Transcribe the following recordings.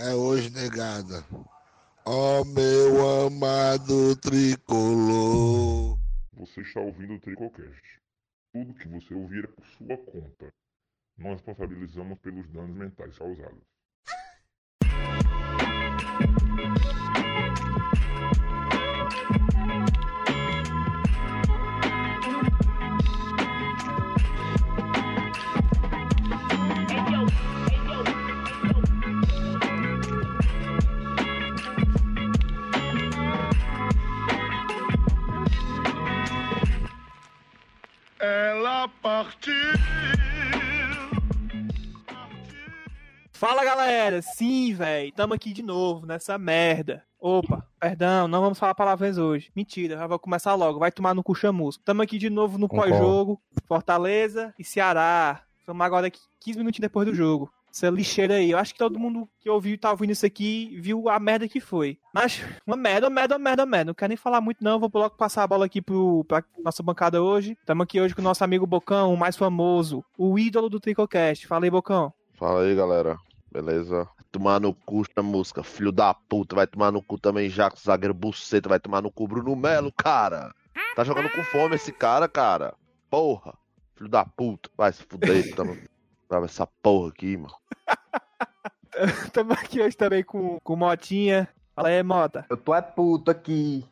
é hoje, negada. Ó meu amado tricolor. Você está ouvindo o Tricocast. Tudo que você ouvir é por sua conta. Nós responsabilizamos pelos danos mentais causados. Fala galera, sim, velho, tamo aqui de novo nessa merda. Opa, perdão, não vamos falar palavras hoje. Mentira, já vou começar logo, vai tomar no cu chamusco. Tamo aqui de novo no pós-jogo, Fortaleza e Ceará. Estamos agora aqui 15 minutinhos depois do jogo. Essa lixeira aí, eu acho que todo mundo que ouviu e tá ouvindo isso aqui viu a merda que foi. Mas, uma merda, merda, merda, merda. Não quero nem falar muito não, vou logo passar a bola aqui pro, pra nossa bancada hoje. Tamo aqui hoje com o nosso amigo Bocão, o mais famoso, o ídolo do Tricocast. Fala aí, Bocão. Fala aí, galera. Beleza? Tomar no cu essa música, filho da puta. Vai tomar no cu também Jacques Zagueiro Buceta. Vai tomar no cu Bruno Melo, cara. Tá jogando com fome esse cara, cara. Porra. Filho da puta. Vai se fuder, tamo... Vai essa porra aqui, mano. Tamo aqui hoje também com, com o Motinha. Fala aí, Mota. Eu tô é puto aqui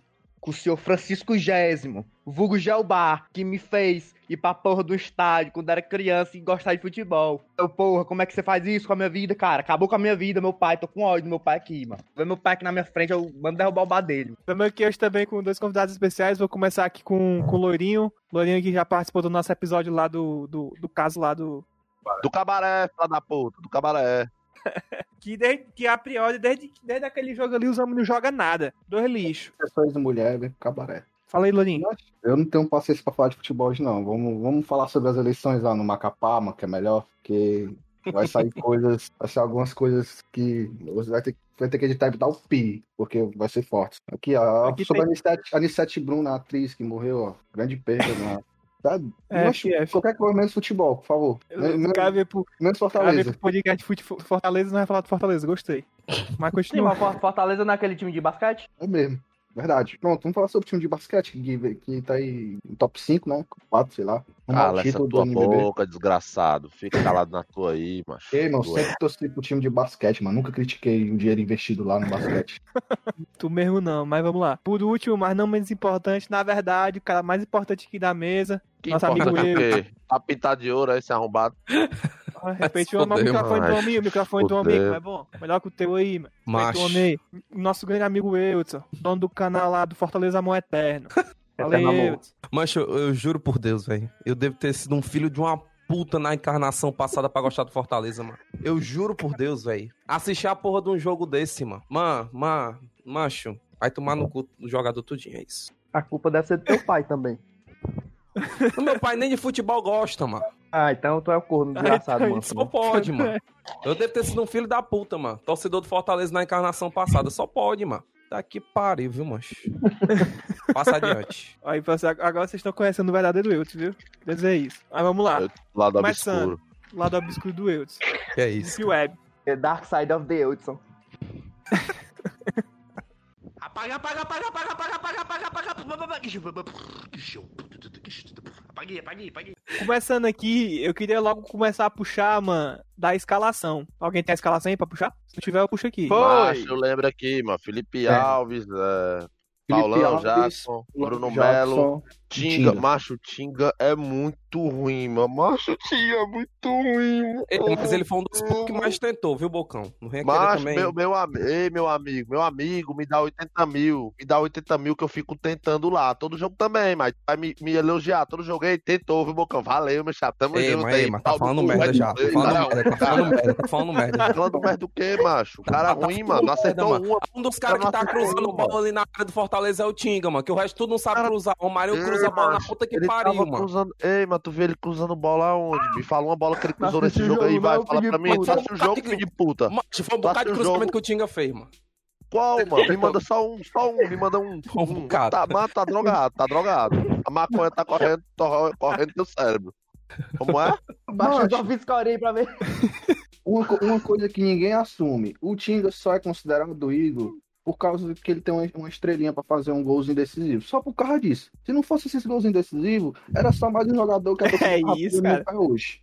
com o senhor Francisco Gésimo, vulgo Gelbar, que me fez ir pra porra do estádio quando era criança e gostar de futebol. Eu, porra, como é que você faz isso com a minha vida, cara? Acabou com a minha vida, meu pai. Tô com ódio do meu pai aqui, mano. Vê meu pai aqui na minha frente, eu mando derrubar o bar dele. Tamo aqui hoje também com dois convidados especiais. Vou começar aqui com, com o Loirinho. Loirinho que já participou do nosso episódio lá do, do, do caso lá do. Do cabaré, filho da puta. Do cabaré. Que, desde, que a priori, desde, desde aquele jogo ali, os homens não jogam nada. Dois lixo. Pessoas de mulher, vem pro cabaré. Fala aí, Loirinho. Eu não tenho paciência pra falar de futebol hoje, não. Vamos, vamos falar sobre as eleições lá no Macapá, que é melhor, porque vai sair coisas, vai ser algumas coisas que você vai ter, vai ter que editar e dar o pi, porque vai ser forte. Aqui, ó, Aqui sobre tem- a Anissete, Anissete Bruna, a atriz que morreu, ó, grande perda, né? sabe? É, Mas, é, é, qualquer coisa, menos futebol, por favor. Menos, cabe pro, menos Fortaleza. Cabe pro podcast Fortaleza não vai falar de Fortaleza, gostei. Mas continua. Sim, mas Fortaleza não é aquele time de basquete? É mesmo. Verdade. Pronto, vamos falar sobre o time de basquete que, que tá aí no top 5, né? 4, sei lá. Cala essa tua boca, desgraçado. Fica calado na tua aí, macho. Ei, mano, é- sempre torci pro time de basquete, mano. Nunca critiquei o dinheiro investido lá no basquete. Tu mesmo não, mas vamos lá. Por último, mas não menos importante, na verdade, o cara mais importante aqui da mesa. Que Nosso importa amigo? Tá pintado de ouro aí, esse arrombado. Ah, Respeite o microfone do mano. homem, o microfone do homem, Fodeu. como é bom. Melhor que o teu aí, mano. O. Nosso grande amigo Eudson, dono do canal lá do Fortaleza Amor Eterno. Eudson. Mancho, eu, eu juro por Deus, velho. Eu devo ter sido um filho de uma puta na encarnação passada pra gostar do Fortaleza, mano. Eu juro por Deus, velho. Assistir a porra de um jogo desse, mano. Mano, mano, macho. Vai tomar no cu do jogador tudinho, é isso. A culpa deve ser do teu pai também. O meu pai nem de futebol gosta, mano. Ah, então tu é o corno desgraçado, então mano. Só pode, mano. Eu devo ter sido um filho da puta, mano. Torcedor do Fortaleza na encarnação passada. Só pode, mano. Tá que pariu, viu, mancho? Passa adiante. Aí, agora vocês estão conhecendo o verdadeiro Eutz, viu? Quer dizer é isso. Aí vamos lá. É, lado obscuro. Lado obscuro do Eutz. Que é isso. Deep Web. The Dark Side of the Eutson. apaga, apaga, apaga, apaga, apaga, apaga, apaga, apaga. Apaguei, apaguei, apaguei. Começando aqui, eu queria logo começar a puxar, mano, da escalação. Alguém tem a escalação aí pra puxar? Se não tiver, eu puxo aqui. Foi. Macho, eu lembro aqui, mano. Felipe É. Alves, é, Felipe Paulão, Alves, Jackson, Bruno Jackson, Melo, Tinga. Tinga. Macho, Tinga é muito ruim, mano. Macho, Tinga é muito ruim, mano. Ele- mas ele foi um dos poucos que mais tentou, viu, Bocão? Não vem Macho, também. meu, meu, ei, meu amigo, meu amigo, me dá 80 mil, me dá 80 mil que eu fico tentando lá. Todo jogo também, mas vai me, me elogiar. Todo jogo aí, tentou, viu, Bocão? Valeu, meu chato. Tamo Ei, junto mas, aí. mas tá falando merda já. Tá fuder, falando merda, tá falando merda, tá falando merda. Falando merda do quê, macho? O cara Tá ruim, mano. Não merda, acertou mano. uma. Um dos caras que tá cruzando mano. bola ali na área do Fortaleza é o Tinga, mano. Que o resto tudo não sabe cruzar. O Mário bola na puta que ele pariu, tava mano. cruzando. Ei, mas tu vê ele cruzando bola aonde? Me fala uma bola que ele cruzou nesse o jogo aí, jogo, vai. não, Fala pra de mim. Tu assistiu o jogo, filho de puta? Mano, foi um bocado de cruzamento jogo? que o Tinga fez, mano. Qual, mano? Me manda só um, só um. Me manda um. Um um. Tá, mano, tá drogado, tá drogado. A maconha tá correndo, correndo teu cérebro. Como é? Baixa só fiz aí pra ver. Uma, uma coisa que ninguém assume: o Tinga só é considerado ídolo por causa que ele tem uma, estrelinha pra fazer um golzinho decisivo. Só por causa disso. Se não fosse esses golzinhos decisivos, era só mais um jogador que a torcida É isso, cara. até hoje.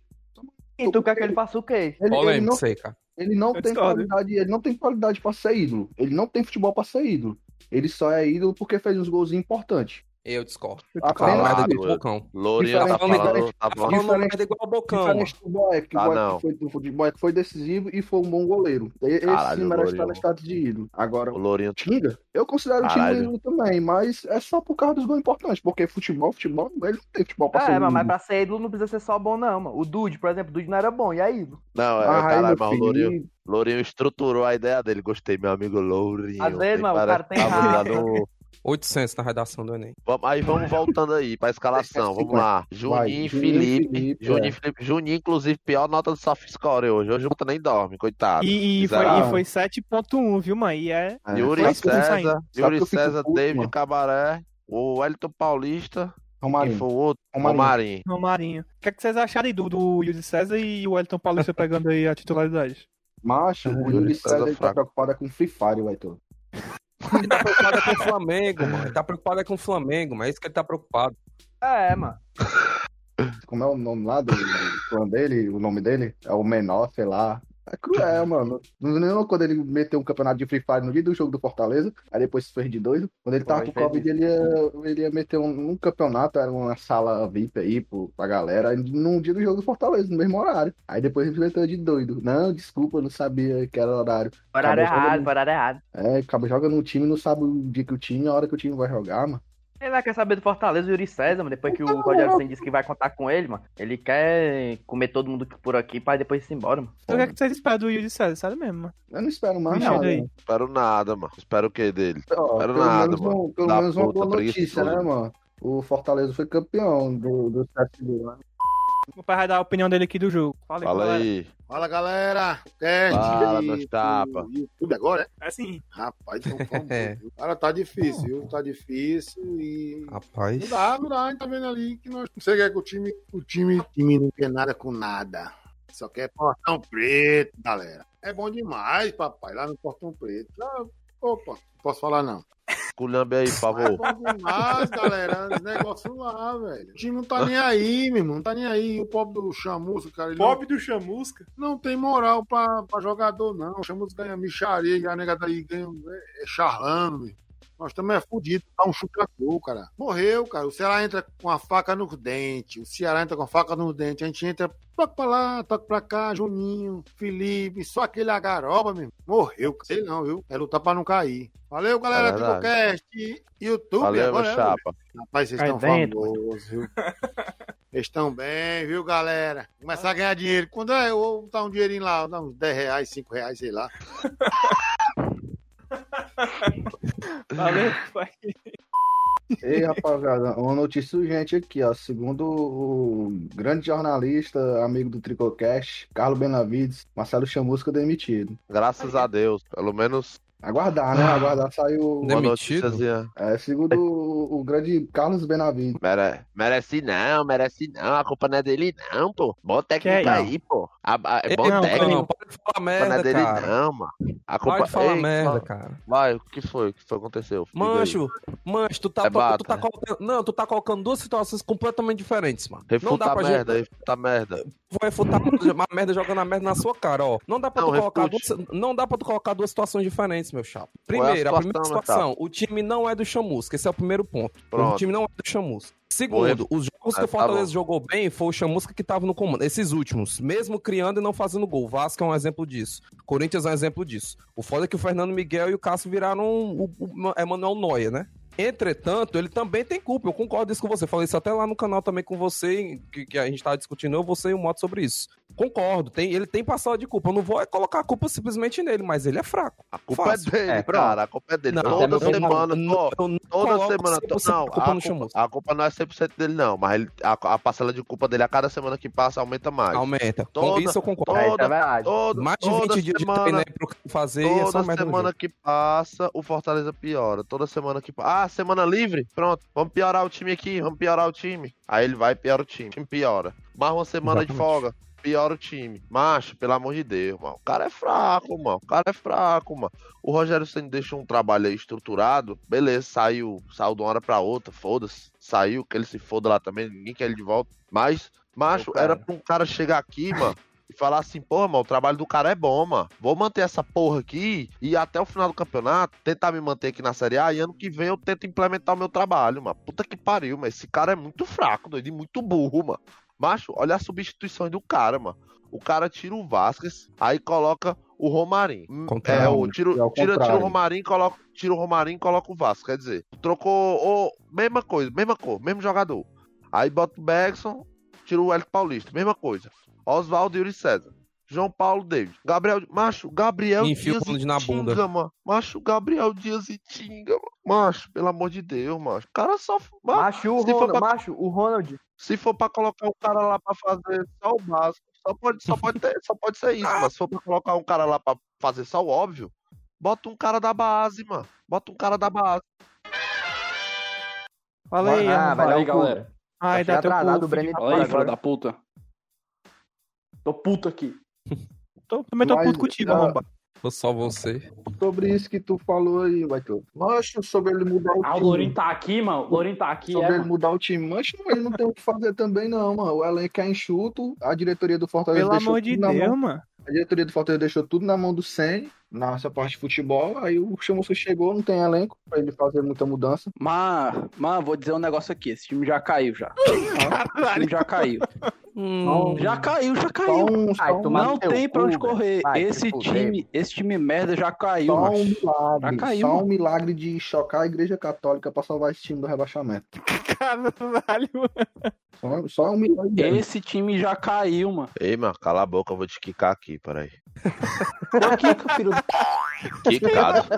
E tu quer que ele faça o quê? Ele, ele não, aí, cara. ele não Eu tem discordo. qualidade, ele não tem qualidade pra ser ídolo. Ele não tem futebol pra ser ídolo. Ele só é ídolo porque fez uns golzinhos importantes. Eu discordo. Apenas Fala merda isso. igual o Bocão. Lourinho tá falando, tá Tá falando merda igual o Bocão. Diferente do Boeck, que Ah, o Boeck não. foi do futebol que foi decisivo e foi um bom goleiro. Esse Caralho, sim merece estar no status de ídolo. Agora, O o Lourinho Tinga, eu considero o Tinga Caralho. ídolo também, mas é só por causa dos gols importantes, porque futebol, futebol, ele não tem futebol pra ser É, ídolo. mas, mas pra ser ídolo não precisa ser só bom, não, mano. O Dude, por exemplo, o Dude não era bom, e aí? Não, é, Ah, caralho, mas o Lourinho, Lourinho estruturou a ideia dele. Gostei, meu amigo Lourinho. Às vezes, mano, o cara tem raiva. 800 na redação do Enem. Vamos- Aí vamos voltando aí pra escalação. Vamos lá. Juninho, Vai, Juninho Felipe. Felipe, Juninho, é. e Felipe. Juninho, inclusive, pior nota do soft score hoje. Hoje o Juta nem dorme, coitado. E, e foi, e foi 7.1, viu, mãe? E é. É, Yuri César, Yuri César, puto, David mano? Cabaré, o Wellington Paulista, Romarinho. foi o outro? Romarinho. Romarinho. Romarinho. O que, é que vocês acharam aí do, do Yuri César e o Wellington Paulista pegando aí a titularidade? Macho, o Yuri César César tá preocupado é com Free Fire, Heitor. Ele tá preocupado é com o Flamengo, mano. Ele tá preocupado é com o Flamengo, mas é isso que ele tá preocupado. É, mano. Como é o nome lá do, do clã dele? O nome dele? É o menor, sei lá. É cruel, mano. Não lembra quando ele meteu um campeonato de Free Fire no dia do jogo do Fortaleza? Aí depois fez de doido. Quando ele tava Foi, com Covid, ele ia, ele ia meter um, um campeonato, era uma sala VIP aí pro, pra galera, num dia do jogo do Fortaleza, no mesmo horário. Aí depois ele meteu de doido. Não, desculpa, eu não sabia que era horário. Horário Acabou errado, jogando- horário errado. É, acaba joga no time, não sabe o dia que o time, a hora que o time vai jogar, mano. Ele vai querer saber do Fortaleza, o Yuri César, mano. Depois que o Rogério Senna disse que vai contar com ele, mano. Ele quer comer todo mundo por aqui pra depois ir embora, mano. Então o que, é que vocês esperam do Yuri César? Sério mesmo, mano. Eu não espero mais Não, nada. né? Espero nada, mano. Espero o que dele? Ó, Espero nada, mano. um- pelo Da menos uma boa notícia, né, mano? O Fortaleza foi campeão do, do CSD, né? O pai vai dar a opinião dele aqui do jogo. Fala aí, Fala galera. aí. Fala galera, cast Fala, e YouTube agora, é? É assim. Rapaz, então, É. cara, tá difícil, viu? Tá difícil e. Não Rapaz. dá, não dá, a gente tá vendo ali que nós. Você quer que o time, o time, o time não quer nada com nada. Só quer portão preto, galera. É bom demais, papai, lá no portão preto. Ah, opa, não posso falar não. Culhambe aí, por É favor. bom demais, galera. Os negócios lá, velho. O time não tá nem aí, meu irmão. Não tá nem aí. O pobre do Chamusca, cara. Ele não, do Chamusca. não tem moral pra, pra jogador, não. O Chamusca ganha micharia a nega daí ganha é, é charlando, meu. Nós também é fudido, dá um chute a gol, cara. Morreu, cara. O Ceará entra com a faca nos dentes. O Ceará entra com a faca nos dentes. A gente entra, toca pra lá, toca pra cá, Juninho, Felipe, só aquele agaroba, meu. Morreu, sei não, viu? É lutar pra não cair. Valeu, galera É do. Tricocast. YouTube, Valeu, agora é, chapa. Rapaz, vocês Cai estão dentro, famosos, viu? Vocês estão bem, viu, galera? Começar a ganhar dinheiro. Quando é, eu vou botar um dinheirinho lá, dar uns 10 reais, 5 reais, sei lá. Valeu, pai. Ei, rapaziada, uma notícia urgente aqui, ó. Segundo o grande jornalista, amigo do Tricocast, Carlos Benavides, Marcelo Chamusca demitido. Graças a Deus. Pelo menos Aguardar, né? Aguardar saiu. uma Demitido? É, segundo o, o grande Carlos Benavides. Mere... Merece não, merece não. A culpa não é dele, não, pô. Bom técnico Que é aí, pô. A, a, é bom não, técnico. Não, para de falar A culpa não é merda, dele, cara. não, mano. A culpa Para de falar Ei, merda, cara. Vai, o que foi? O que foi que aconteceu? Mancho, mancho, tu tá, É tu, bata, tá né? colocando. Não, tu tá colocando duas situações completamente diferentes, mano. não Refuta dá a pra merda, gente. refuta a merda. Vou refutar a merda jogando a merda na sua cara, ó. Não dá pra Não, tu colocar duas, não dá pra tu colocar duas situações diferentes, meu chapa. É a Primeiro, a, primeira situação, situação, o time não é do Chamusca, esse é o primeiro ponto. O Pronto. time não é do Chamusca. Segundo, os jogos Ah, que o tá Fortaleza bom. jogou bem foi o Chamusca que tava no comando. Esses últimos, mesmo criando e não fazendo gol. Vasco é um exemplo disso. Corinthians é um exemplo disso. O foda é que o Fernando Miguel e o Cássio viraram o, o Emanuel Noia, né? Entretanto, ele também tem culpa. Eu concordo isso com você. Falei isso até lá no canal também com você, que, que a gente tava discutindo, eu, você e o Moto sobre isso. Concordo, tem, ele tem passado de culpa. Eu não vou é colocar a culpa simplesmente nele, mas ele é fraco. A culpa Fácil. é dele, É, cara. A culpa é dele. Não, toda semana, não, eu não Toda semana. 100% Não, a culpa a culpa, Chamusca. a culpa não é 100% dele, não. Mas ele- a, a parcela de culpa dele a cada semana que passa aumenta mais. Aumenta. Com Toda- isso eu concordo. É, isso Toda- é verdade. Toda, Mais de toda 20 dias de semana, treino aí pro fazer e é Toda no semana que passa, o Fortaleza piora. Toda semana que passa. Ah, semana livre? Pronto, vamos piorar o time aqui, vamos piorar o time. Aí ele vai e piora o time. O time piora. Mais uma semana de Exatamente. folga. Piora o time. Macho, pelo amor de Deus, mano. O cara é fraco, mano. O cara é fraco, mano. O Rogério Senna deixou um trabalho aí estruturado. Beleza, saiu, saiu de uma hora pra outra, foda-se. Saiu, que ele se foda lá também, ninguém quer ele de volta. Mas, macho, era pra um cara chegar aqui, mano. E falar assim, porra, mano, o trabalho do cara é bom, mano. Vou manter essa porra aqui e até o final do campeonato, tentar me manter aqui na Série A e ano que vem eu tento implementar o meu trabalho, mano. Puta que pariu, mas esse cara é muito fraco, doido, e muito burro, mano. Macho, olha as substituições do cara, mano. O cara tira o Vasquez, aí coloca o Romarinho. Hum, Contrário. É, o, tira, É tira, tira o e coloca, tira o Romarinho e coloca o Vasco. Quer dizer, trocou o, mesma coisa, mesma cor, mesmo jogador. Aí bota o Bergson, tira o Hélio Paulista, mesma coisa. Oswaldo e Yuri César. João Paulo David. Gabriel. Macho, Gabriel Dias e na bunda. Tinga, mano. Macho, Gabriel Dias e Tinga, mano. Macho, pelo amor de Deus, macho. O cara só. Macho, o Ronald, pra- macho, o Ronald. se for pra colocar o cara lá pra fazer só o básico, só pode, só pode, ter, só pode ser isso, mas se for pra colocar um cara lá pra fazer só o óbvio, bota um cara da base, mano. Bota um cara da base. Fala aí, Ah, Fala aí, galera. Ai, Tá atrasado, o Breno. Fala aí, filho da puta. Tô puto aqui. Tô- Também tô Mas, puto contigo, ah, arromba. Foi só você. Sobre isso que tu falou aí, vai tu. Mancho, sobre ele mudar o Ah, o time. Lourinho tá aqui, mano. O Lourinho tá aqui, sobre é, ele mano. mudar o time. Mancho, ele não tem o que fazer também, não, mano. O elenco é enxuto, a diretoria do Fortaleza Pelo deixou amor de. Deus, mano. A diretoria do Fortaleza deixou tudo na mão do Senna, nessa parte de futebol. Aí o Chamusca chegou, não tem elenco pra ele fazer muita mudança. Mas, mas, vou dizer um negócio aqui. Esse time já caiu, já. Esse time já caiu. Hum, Já caiu, já caiu. um, Ai, Não tem pra onde correr. Vai se Esse time, esse time merda já caiu, só um mano. milagre. Já caiu, só um mano. milagre de chocar a igreja católica pra salvar esse time do rebaixamento. Caralho. Só, só um milagre. mesmo. Esse time já caiu, mano. Ei, mano, cala a boca, eu vou te quicar aqui, peraí. Tô aqui, filho do... Quicado.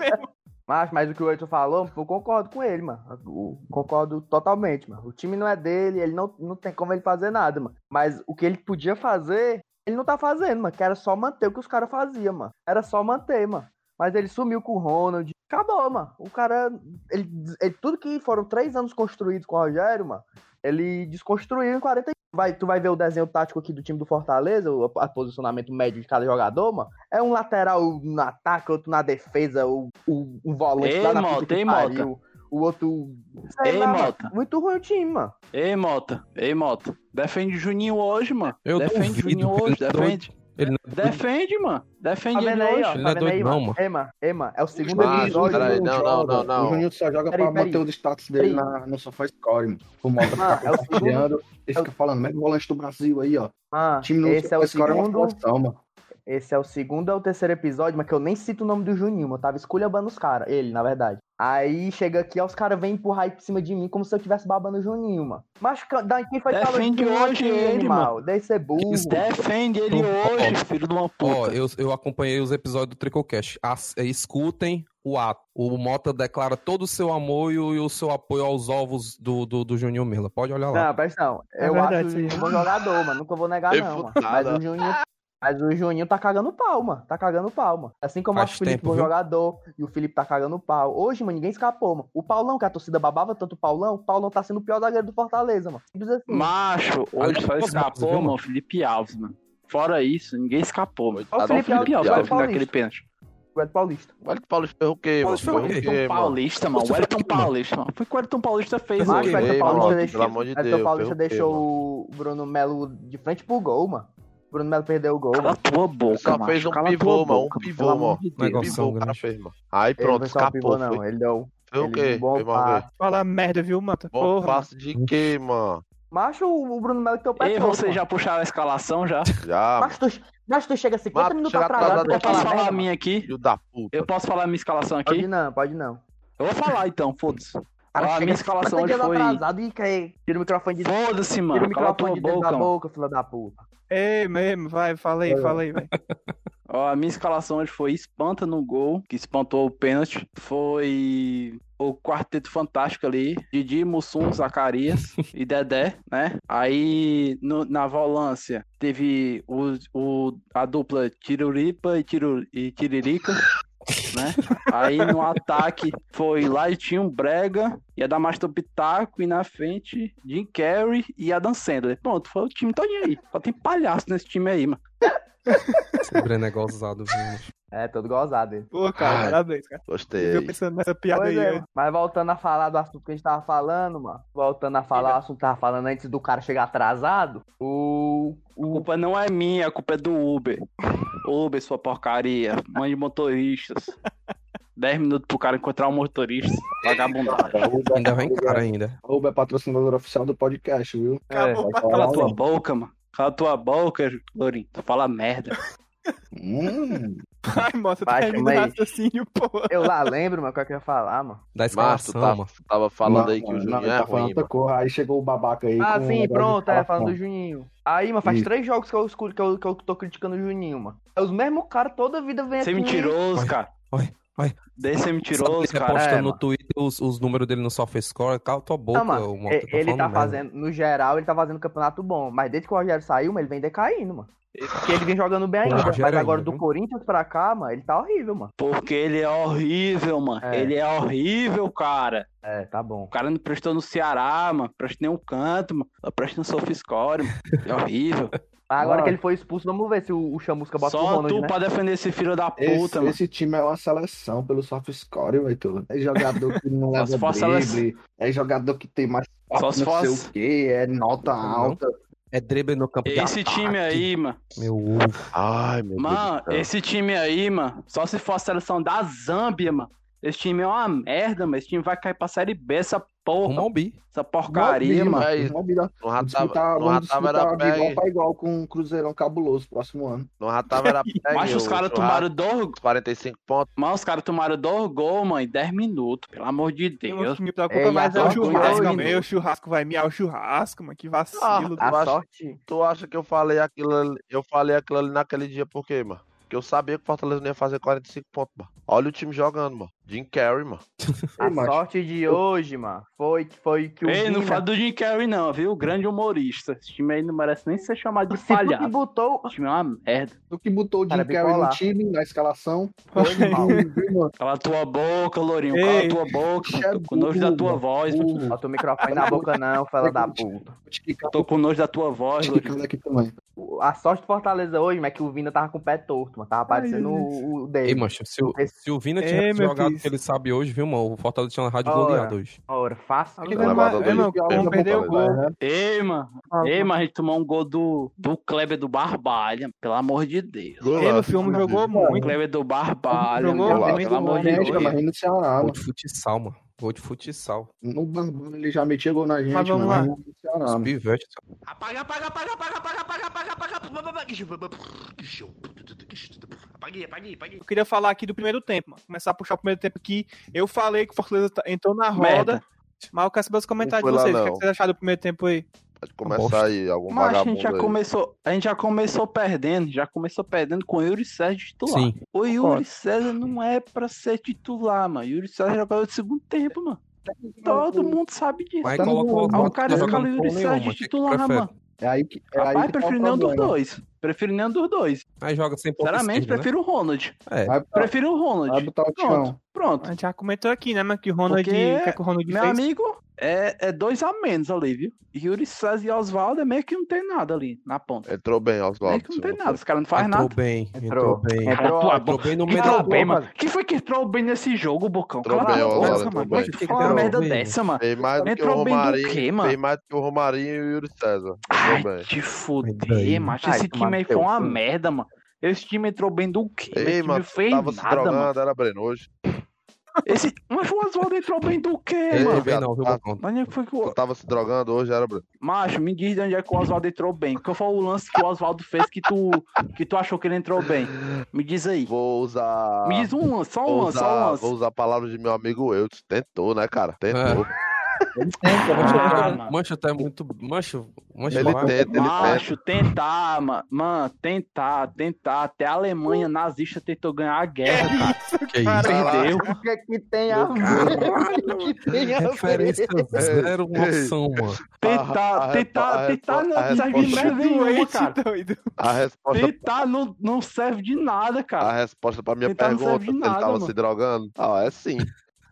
Mas, mas o que o Heitor falou, eu concordo com ele, mano. Eu concordo totalmente, mano. O time não é dele, ele não, não tem como ele fazer nada, mano. Mas o que ele podia fazer, ele não tá fazendo, mano. Que era só manter o que os caras faziam, mano. Era só manter, mano. Mas ele sumiu com o Ronald. Acabou, mano. O cara. Ele, ele- tudo que foram três anos construídos com o Rogério, mano. Ele desconstruiu em 40 vai, Tu vai ver o desenho tático aqui do time do Fortaleza, o a- posicionamento médio de cada jogador, mano. É um lateral no ataque, outro na defesa, o, o, um volante Ei, lá na Mota, puta que ei, pariu, O outro. Sei Ei, lá, mano. Mota. Muito ruim o time, mano. Ei, Mota. Ei, Mota. Defende o Juninho hoje, mano. Eu Defende Juninho hoje, defende. Ele não Defende, mano. Tá Defende vendo ele aí, ó? Ele não Tá é vendo doido aí, não, mano? Ei, mano. É o segundo Mas, episódio. peraí, não, não, não, não. O Juninho só joga Peraí, pra peraí. manter os status dele na, no SofaScore, mano. O Mota Mano, fica é o segundo- compartilhando e fica falando, mega volante do Brasil aí, ó. O time no esse é o SofaScore é uma segundo. posição, mano. Esse é o segundo ou o terceiro episódio, mas que eu nem cito o nome do Juninho, mano. Eu tava esculhambando os caras, ele, na verdade. Aí chega aqui, ó, os caras vêm empurrar aí por cima de mim como se eu estivesse babando o Juninho, mano. Mas quem foi que falou Defende hoje aqui, ele, animal? Deve ser burro. Defende ele Ó, hoje, filho de uma Ó, puta. eu, eu acompanhei os episódios do Tricocast. As- é, escutem o ato. O Mota declara todo o seu amor e o, e o seu apoio aos ovos do, do, do Juninho Mela. Pode olhar lá. Não, presta não. É Eu verdade, acho um bom jogador, mano. Nunca vou negar, não, mano. Mas o Juninho. Mas o Juninho tá cagando pau, mano. Tá cagando pau, mano. Assim como Faz acho o Felipe tempo, bom viu? jogador e o Felipe tá cagando pau. Hoje, mano, ninguém escapou, mano. O Paulão, que a torcida babava tanto o Paulão, o Paulão tá sendo o pior zagueiro do Fortaleza, mano. Simples assim. Macho, hoje só escapou, mano, o Felipe Alves, mano. Fora isso, ninguém escapou, mano. O o Felipe Felipe Alves, Alves Alves vai naquele Paulista. pênalti. O Ed Paulista. O Hélio Paulista ferrou o quê, o mano? Paulista, mano. O mano? Paulista, mano. Foi o que o Wellington Paulista fez, mano. o Ed Paulista deixou, Paulista o Bruno Melo de frente pro gol, mano. O Bruno Melo perdeu o gol, Cala mano. tua boca, Só macho. fez um Cala pivô, mano. Um pivô, mano. de Deus. Negócio. Pivô o cara fez, mano. Aí Ele não pronto, só um pivô, escapou, não. Ele deu. Foi o quê? um bom. Fala merda, viu, Mata? Bom Porra. passe de quê, mano? Macho, o Bruno Melo que teu pé Ei, torto, você mano. já puxaram a escalação já? Já, Mas tu, mas tu chega 50 Mato, minutos atrasado pra Eu posso falar a minha aqui? filho da puta. Eu posso falar a minha escalação Pode aqui? não, pode não. Eu vou falar então, foda-se. Cara, a minha escalação 50 hoje foi. atrasado e quer... Tira o microfone de Foda-se, Tira o mano. Cala a tua microfone de dentro boca, da mano. boca, filha da puta. Ei, mesmo, vai, fala aí, velho. Ó, a minha escalação hoje foi Espanta no gol, que espantou o pênalti. Foi o quarteto fantástico ali, Didi, Mussum, Zacarias e Dedé, né? Aí no- na volância teve o, o- a dupla Tiruripa e, Tiru, e Tiririca. Né? Aí no ataque foi um Brega, ia dar mais Pitaco, e na frente Jim Carrey e Adam Sandler. Pronto, foi o time todinho aí. Só tem palhaço nesse time aí, mano. Esse Breno é gozado, viu? É, todo gozado ele. Pô, cara, Ai. parabéns, cara. Gostei. Eu pensando nessa piada Pois aí. é, né? mas voltando a falar do assunto que a gente tava falando, mano. Voltando a falar o assunto que tava falando antes do cara chegar atrasado. O. A culpa não é minha, a culpa é do Uber. Uber, sua porcaria. Mãe de motoristas. 10 minutos pro cara encontrar um motorista. Vagabundagem. Ainda vem cara ainda. Uber é patrocinador oficial do podcast, viu? Acabou pra falar tua boca, mano. Cala tua boca, Lourinho. Tu fala merda. Hum, Ai, moça, Vai, termina o chama aí. raciocínio, pô. Eu lá lembro, mano, o que eu ia falar, mano. Da Mas tu escalação, tá- mano. tava falando não, aí que o não, Juninho ele é tá falando ruim, outra mano. coisa, Aí chegou o babaca aí. Ah, com um sim, de pronto, é, falando do Juninho. Aí, mano, faz Isso. três jogos que eu, escuto, que, eu, que eu tô criticando o Juninho, mano. É os mesmos caras toda vida vem Você é aqui. mentiroso, Vai, cara. vai, vai. Desse ser mentiroso, Sabe, ele cara. posta É, no. Twitter os, os números dele no SofaScore. Cala tua boca, Não, mano, Mota, e- tô ele tá merda. fazendo, no geral, ele tá fazendo um campeonato bom. Mas desde que o Rogério saiu, mano, ele vem decaindo, mano. Porque ele vem jogando bem O ainda. Mas agora ainda, do viu? Corinthians pra cá, mano, ele tá horrível, mano. Porque ele é horrível, mano. É. Ele é horrível, cara. É, tá bom. O cara não prestou no Ceará, mano. Presta nenhum canto, mano. Só presta no SofaScore, mano. É horrível. Mas agora Ah. que ele foi expulso, vamos ver se o, o Chamusca bota o Só Ronald, tu né? pra defender esse filho da puta, Esse, mano. esse time é uma seleção pelo soft score, Heitor. É jogador que não leva drible, é jogador que tem mais Só papo, se não sei fosse- o quê, é nota alta. É drible no campo de Esse time aí, mano. Meu ovo. Ai, meu Mano, Deus céu. esse time aí, mano. Só se for a seleção da Zâmbia, mano. Esse time é uma merda, mano. Esse time vai cair pra Série B, essa Um porra. Malbi. Essa porcaria, mano. Mas Mobile. não Vamos já disputar, tava, não já vamos tava disputar era de igual pra igual com um Cruzeirão cabuloso próximo ano. Não já tava era pegue. Mas os o caras tomaram dois. 45 pontos. Mas os caras tomaram dois gols, mano, em 10 minutos. Pelo amor de O Deus. me preocupa Ei, mais é o churrasco. hoje- meu. O churrasco vai miar o churrasco, mano. Que Ah, vacilo. A Eu acho- sorte. Tu acha que eu falei aquilo ali, eu falei aquilo ali naquele dia por quê, mano? Porque eu sabia que o Fortaleza não ia fazer 45 pontos, mano. Olha o time jogando, mano. Jim Carrey, mano. A Ei, sorte de hoje, mano, foi que foi que o Ei, não Vina- fala do Jim Carrey, não, viu? Grande humorista. Esse time aí não merece nem ser chamado de Se tu que palhaço. botou. Esse time é uma merda. Tu que botou o Jim Cara, Carrey no time, na escalação. Foi. Viu, mano? Cala tua boca, Lourinho. Ei, Cala tua boca. mano. Tô com nojo da tua voz. mano. Bota o microfone na boca, não, fela da puta. Tô com nojo da tua voz, Lourinho. O- A sorte do Fortaleza hoje, mas é que o Vina tava com o pé torto, mano. Tava parecendo o, o Ei, dele. mancha, se o, se o Vina Ei, tivesse jogado que ele sabe hoje, viu, mano? O Fortaleza tinha uma rádio Ora. goleada hoje. Ora, fácil. Ele é, mano, como perdeu o gol. né? Ei, mano. Ei, mas a gente tomou um gol do, do Kleber do Barbalha. Pelo amor de Deus. Ei, meu filme jogou O muito. Kleber do Barbalha, mano. Pelo amor de né? Deus. mas no Ceará, Gol mano. de futsal, mano. Gol de futsal. No ele já metia gol na gente, Mas vamos mano. lá. No Ceará, Os mano. pivetes. Apaga, apaga, apaga, apaga, apaga, apaga, apaga, apaga, apaga, apaga. Apaguei, apaguei, apaguei. Eu queria falar aqui do primeiro tempo, mano. Começar a puxar o primeiro tempo aqui. Eu falei que o Fortaleza tá- entrou na roda, Merda. mas eu quero saber os comentários de foi lá, vocês. O que, é que vocês acharam do primeiro tempo aí? Pode começar aí, algum Mas a gente já aí. começou, a gente já começou perdendo, já começou perdendo com o Yuri César titular. Sim. O Yuri Concordo. César não é pra ser titular, mano. Yuri César é jogador de segundo tempo, mano. Todo mundo sabe disso. Mas Tá no coloca o Aí cara tá escala o Yuri César de que que titular, prefere? mano. É aí que, é aí Rapaz, que tá o prefiro nenhum dos dois. Prefiro nenhum dos dois. Aí joga sem ponta Sinceramente, esquerda, né? prefiro o Ronald. É. Vai, Prefiro o vai Ronald. botar o Pronto, pronto. A gente já comentou aqui, né, mano, que o Ronald. Porque, que, é que o Ronald Meu fez? amigo, é, é dois a menos ali, viu? Yuri César e Oswaldo é meio que não tem nada ali na ponta. Entrou bem, Meio Oswaldo. que não tem nada. Os caras não fazem Entrou nada. bem, entrou Entrou. bem. Entrou, Entrou boca. bem no meio Entrou da bem, bola. mano. Quem foi que entrou bem nesse jogo, Bocão? Entrou Cala bem, Oswaldo, mano. entrou Como é bem. que uma Entrou merda bem. dessa, mano? Fez mais do que o Entrou bem do Romarinho. quê, mano? Fez mais do que o Romarinho e o Yuri César. Ai, Entrou bem. te fuder, macho. Esse time aí foi uma merda, mano. Esse time entrou bem do quê? Ei, mano, fez tava se nada, mano. drogando, era Breno hoje. Esse... Mas o Oswaldo entrou bem do quê, Ei, mano? bem não, viu, tá- é que foi que o... tava se drogando hoje, era Breno. Macho, me diz de onde é que o Oswaldo entrou bem. Qual foi o lance que o Oswaldo fez que tu, que tu achou que ele entrou bem? Me diz aí. Vou usar. Me diz um lance, só um lance, só um lance. vou usar a palavra de meu amigo Eudes. Tentou, né, cara? Tentou. Ele tenta, Ah, mano. Mancha tá muito. Mancha. Mancha Ele tenta, ele tenta. Macho, tentar, mano. Mano, tentar, tentar. Até a Alemanha nazista tentou ganhar a guerra, cara. Que isso? Perdeu. O que é que tem a ver? O que tem a Referência ver? zero noção, mano. Tentar, A- a- tentar, a- tentar a não serve de merda nenhuma, cara. doido. A resposta, Tentar não, não serve de nada, a cara. resposta pra minha Tentar pergunta, se ele tava mano. se drogando? Ah, é sim.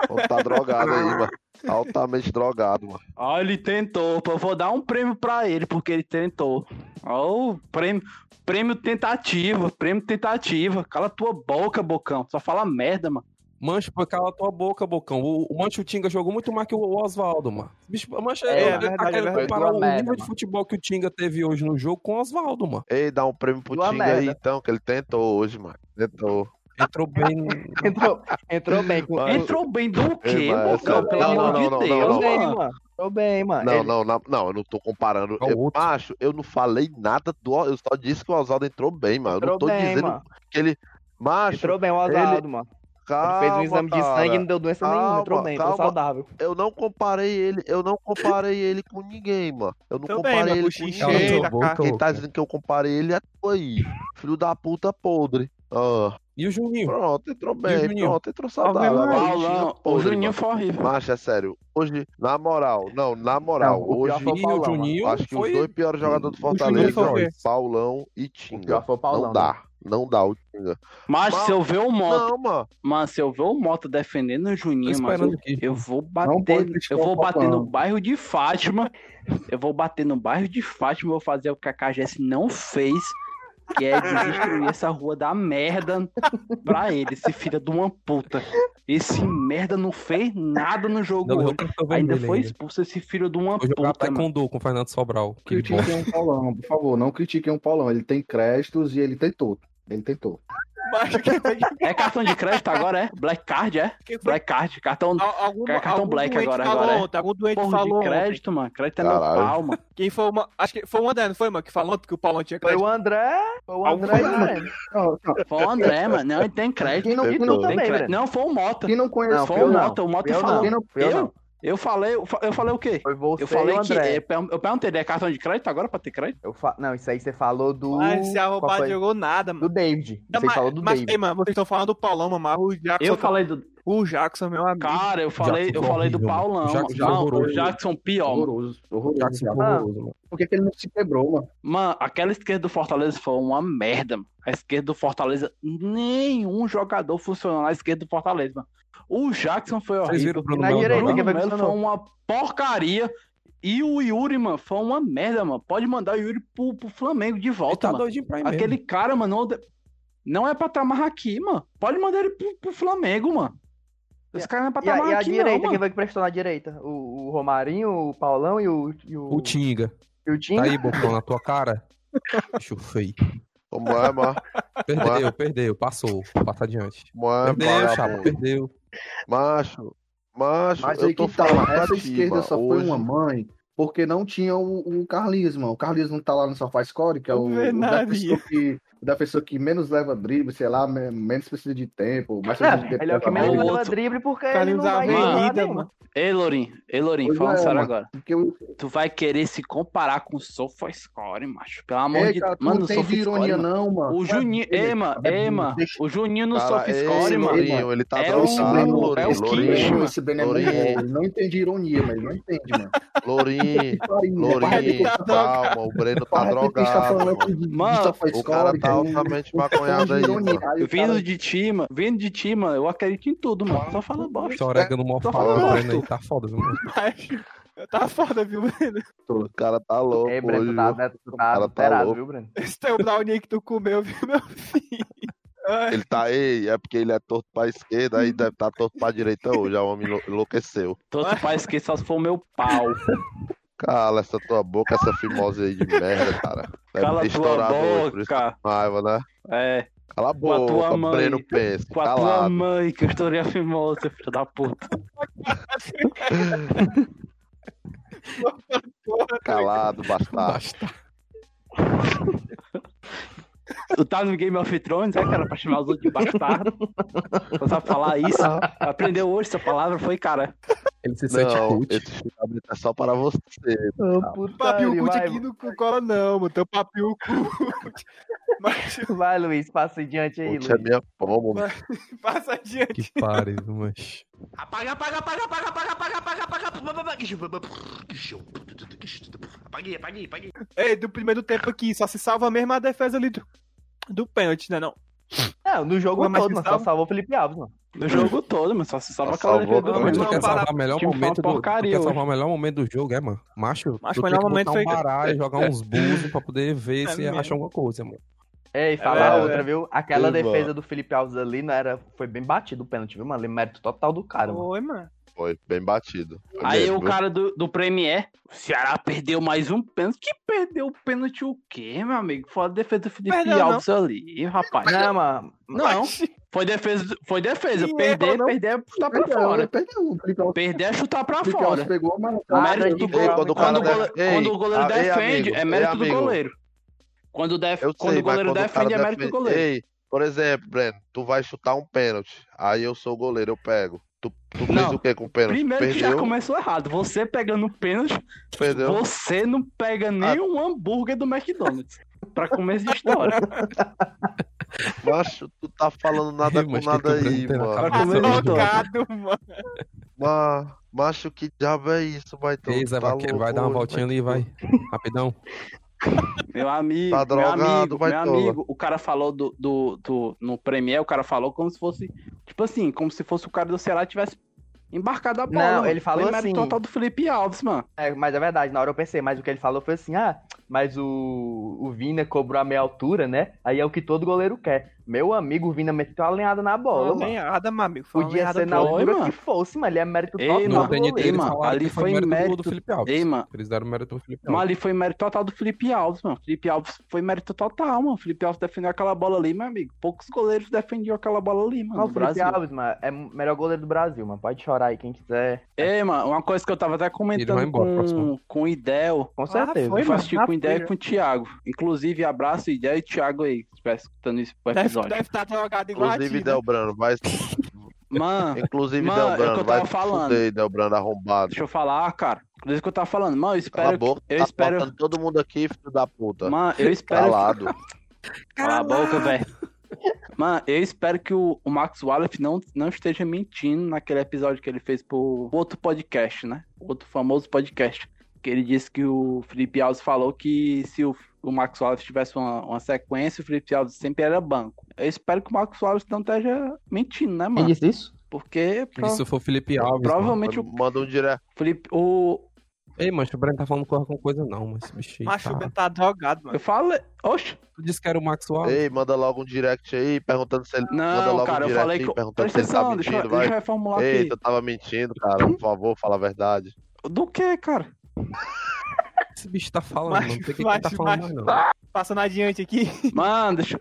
Vamos tá drogado aí, mano. Altamente drogado, mano. Ó, ele tentou. Eu vou dar um prêmio pra ele, porque ele tentou. Ó, o prêmio, prêmio tentativa, prêmio tentativa. Cala tua boca, bocão. Só fala merda, mano. Mancha, pô, cala tua boca, bocão. O, o Mancha o Tinga jogou muito mais que o Oswaldo, mano. Bicho, Mancha, É, é, é tá verdade, querendo é comparar o merda, nível de mano. futebol que o Tinga teve hoje no jogo com o Oswaldo, mano. Ei, dá um prêmio pro Tinga aí, então, que ele tentou hoje, mano. Tentou. Entrou bem. Entrou, entrou bem Entrou bem do quê, Ei, mas bocão? Pelo não, amor não, de não, não, Deus, não, Entrou bem, mano. mano. Entrou bem, mano. Não, Ele- não, não, não, eu não tô comparando. Ao Eu, macho, eu não falei nada do. Eu só disse que o Oswaldo entrou bem, mano. Eu não Entrou tô bem, dizendo mano. que ele. Macho, Entrou bem o Oswaldo, mano. Ele calma, fez um exame de cara. sangue e não deu doença nenhuma. Entrou Calma, bem, entrou calma. saudável. Eu não comparei ele, eu não comparei ele com ninguém, mano. Eu não Tô bem, comparei mano, ele com Cala ninguém. Quem tá dizendo que eu comparei ele é tu aí. Filho da puta podre. Ah, E o Juninho? pronto, entrou E o bem, Juninho? pronto, entrou saudável. Paulão, o Juninho foi horrível. Macho, é sério. Hoje, na moral, não, na moral, Não, hoje. foi o Juninho Acho que foi... os dois piores jogadores do Fortaleza? Paulão e O Tinga. pior foi o Paulão. Não dá, não dá o Tinga. Mas Mal- se eu ver o Mota, Não, mano. mano, se eu ver o Mota defendendo o Juninho, esperando aqui. eu vou bater, eu vou bater no bairro de Fátima. Eu vou bater no bairro de Fátima, vou fazer o que a KGS não fez, que é destruir essa rua da merda pra ele, esse filho de uma puta. Esse merda não fez nada no jogo Não, Ainda foi expulso esse filho de uma Vou jogar puta, taekwondo com o Fernando Sobral. Critiquem o Paulão, por favor, não critiquem o Paulão. Ele tem créditos e ele tentou. Ele tentou. Mas foi É cartão de crédito agora, é? Black Card, é? foi Black Card, cartão Al- Algum, Cartão algum Black doente agora, falou agora é. ontem, algum doente porra falou de ontem. crédito, mano. Crédito é meu Caralho. pau, mano. Quem foi uma. Acho que foi o André, não foi, mano? Que falou ontem que o Paulão tinha Foi crédito. o André. Foi o André e o Breno. Não, não. Foi o André, mano. Não, ele tem crédito. Quem não, quem não, tem também, crédito. Não, foi o Mota. quem não conhece Não, Foi o. Mota. O Mota falou. não. Quem não, Eu Eu, falei, eu fa- eu falei o quê? Foi você Eu falei e o que. André. Eu per- eu perguntei, é cartão de crédito agora pra ter crédito? Eu fa... Não, isso aí você falou do. Mas esse arrombado jogou nada, Do mano. David. Não, Você mas, falou do mas, David. ei, mano, vocês estão falando do Paulão, mano, mas o Jackson. Eu falei do. O Jackson, meu amigo. Cara, eu falei, eu falei do horrível. Paulão. Jackson Não, horroroso. o Jackson pior. horroroso. Horroroso. Jackson horroroso, mano. Por que, que ele não se quebrou, mano? Mano, aquela esquerda do Fortaleza foi uma merda, mano. A esquerda do Fortaleza, nenhum jogador funcionou na esquerda do Fortaleza, mano. O Jackson foi Vocês horrível. viram o Bruno Na Melo direita, Bruno Melo foi uma porcaria. E o Yuri, mano, foi uma merda, mano. Pode mandar o Yuri pro, pro Flamengo de Ele volta, tá mano. pra ir mesmo. Aquele cara, mano, não, não é pra estar mais aqui, mano. Pode mandar ele pro, pro Flamengo, mano. Esse cara não é pra E a, e a aqui, direita, não, quem mano. foi que prestou na direita? O, o Romarinho, o Paulão e o. E o, O Tinga. e o Tinga? Tá aí, bocão, na tua cara. Bicho feio. Como é, mano? Perdeu, perdeu. Passou. Passa adiante. É, Perdeu, chapa. Perdeu. Macho, macho, Mas eu aí tô que tá, falando mano. Essa esquerda mano. só foi Hoje- uma mãe porque não tinha o, o Carlinhos, mano. O Carlinhos não tá lá no SofaScore, que é o, o defensor que, o defensor que menos leva drible, sei lá, me- menos precisa de tempo, mais É, precisa de ele é o que menos leva drible porque ele não vai mano. Ei, Lourinho, ei, Lourinho, Pois falando é, sério mano. agora. O, Tu vai querer se comparar com o SofaScore, macho. Pelo amor Ei, de Deus. Mano, não tem de ironia, mano. não, mano. O é Juninho, Ema, tu é o Juninho no SofaScore, mano. Lourinho, ele tá É drogado, o- Breno, Lourinho. é Lourinho, mano. É não entende ironia, mas ele não entende, mano. Lourinho, Lourinho, Lourinho, calma, o Breno tá drogado, mano. Mano, O cara tá altamente maconhado aí, mano. Vindo de ti, mano. Vindo de ti, mano. Eu acredito em tudo, mano. Só fala bosta. Orégano mal Tô falando, falando, Breno aí. Tá foda, viu, mano? Tá foda, viu, Breno? O cara tá louco Ei, Breno, hoje, tá, tu O tá cara tá alterado, louco. viu, Breno? Esse teu brownie que tu comeu, viu, meu filho? Ele tá, ei, é porque ele é torto pra esquerda, aí deve estar tá torto pra direita hoje, o homem enlou- enlouqueceu. Todo pai esquece só se for o meu pau. Cala essa tua boca, essa fimose aí de merda, cara. Deve Cala ter tua boca. raiva, né? É. Cala a Com a tua boca, mãe. Breno pensa, Com a tua mãe, que eu estourei a fimosa, filho da puta. Calado, bastardo. Basta. Tu tá no Game of Thrones, é, cara, pra chamar os outros de bastardo. Sabe falar isso? Aprendeu hoje essa palavra, foi, cara. Ele se sente Não, cult. é só para você. Papinho cut aqui no cola não, mano. Teu papinho cut. Mas Vai, Luiz, passa adiante aí, Cult é Luiz. minha pomo, mano. passa adiante. Que pariu, mas. Apaga, apaga, apaga, apaga, apaga, apaga, apaga, apaga, apaga. Apaguei, apaguei, apaguei. Ei, do primeiro tempo aqui, só se salva mesmo a defesa ali do, do pênalti, né? Não. Não, no jogo mas todo, que mano. Só salva? salvou o Felipe Alves, mano. No jogo todo, mas só se salva Só aquela defesa do. Mas salvar o melhor foi momento do. Quer salvar o melhor momento do jogo, é, mano? Macho, Macho, tu o tem melhor que momento botar um foi- baralho, jogar uns búzios pra poder ver É se mesmo. acha alguma coisa, mano. Ei, falar É, outra, é. viu? Aquela defesa mano. do Felipe Alves ali não era, foi bem batido o pênalti, viu, mano? Mérito total do cara, mano. Oi, mano. Foi bem batido. Foi Aí mesmo, o viu? cara do, do Premier, o Ceará perdeu mais um pênalti. Que perdeu o pênalti o quê, meu amigo? Foi a defesa do Felipe Perdeu, não. Alves ali, rapaz. Não, mano. Não, foi defesa, foi defesa. Sim, Perder, não. perder é chutar pra Perdeu, fora. perdeu. O Alves- Perder é chutar pra Felipe Alves fora. pegou, mas O mérito do Ei, gol- quando o quando, o Ei, quando o goleiro ah, ei, defende, amigo, é mérito ei, do amigo. goleiro. Quando, def... Eu quando sei, o goleiro quando defende, é cara mérito do defende- goleiro. Ei, por exemplo, Breno, tu vai chutar um pênalti. Aí eu sou o goleiro, eu pego. Tu, tu fez o que com o pênalti? Primeiro que já Perdeu, começou errado. Você pegando pênalti, perdeu. você não pega nem um hambúrguer do McDonald's. Pra comer essa história. Macho, tu tá falando nada Ei, com nada aí, mano. cabeça, comer mano. Ma- Macho, que diabo é isso, vai tu? Ei, Zé tá vai louco dar uma voltinha ali, vai. Rapidão. Meu amigo, Tá meu drogado, amigo, vai meu amigo, o cara falou do, do, do- no Premier, o cara falou como se fosse, tipo assim, como se fosse o cara do Ceará tivesse embarcado a bola. Não, mano. ele falou Foi assim- total do Felipe Alves, mano. É, mas é verdade, na hora eu pensei, mas o que ele falou foi assim, ah, mas o, o Vina cobrou a meia altura, né? Aí é o que todo goleiro quer. Meu amigo, o Vina meteu uma alinhada na bola, Foi mano. lenhada, meu amigo. Foi uma Podia ser na altura mano. que fosse, mas ele é mérito Ei, total mano, do TNT goleiro. mano, ali foi foi mérito do- mérito- Felipe Alves. Ei, mano. Eles deram mérito do Felipe Mas Alves. ali foi mérito total do Felipe Alves, mano. Felipe Alves foi mérito total, mano. Felipe Alves defendeu aquela bola ali, meu amigo. Poucos goleiros defendiam aquela bola ali, mano, Não, o Felipe Brasil. Alves, mano, é o melhor goleiro do Brasil, mano. Pode chorar aí quem quiser. Ei, mano, uma coisa que eu tava até comentando embora, com, próximo. com o Idel. Com certeza. foi, Eu assisti com o Idel e com o Thiago. Inclusive, abraço Idel e Thiago aí, se estiver escutando Deve episódio. deve estar drogado igual a Inclusive? Delbrano, vai. Mano, Inclusive, Mano, é o que Delbrano, eu vai tava falando. fuder, Delbrano arrombado. deixa eu falar, cara. Inclusive, o que eu tava falando. Mano, eu Cala a espero. boca, eu tá espero. todo mundo aqui, filho da puta. Mano, eu espero. Calado. Cala a boca, velho. Mano, eu espero que o, o Max Wallace não, não esteja mentindo naquele episódio que ele fez pro outro podcast, né? Outro famoso podcast. Que ele disse que o Felipe Alves falou que se o, o Max Wallace tivesse uma, uma sequência, o Felipe Alves sempre era banco. Eu espero que o Max Wallace não esteja mentindo, né, mano? disse isso? Porque pro- Isso foi o Felipe Alves. mano. provavelmente o Manda um direto. Felipe. O, Ei, mas o Breno tá falando com coisa não, mas esse bicho aí Macho, tá... o tá drogado, mano. eu falei. Oxe, Tu disse que era o Max Wallace. Ei, manda logo um direct aí, perguntando se ele. manda não, logo cara, um eu falei aí, que. perguntando se ele tá atenção, deixa, eu- mentindo, deixa eu vai. reformular aqui. Eita, eu tava mentindo, cara. Por favor, fala a verdade. Do que, cara? Esse bicho tá falando, Macho, não tem que macho, tá falando não. Passando adiante aqui. Mano, deixa,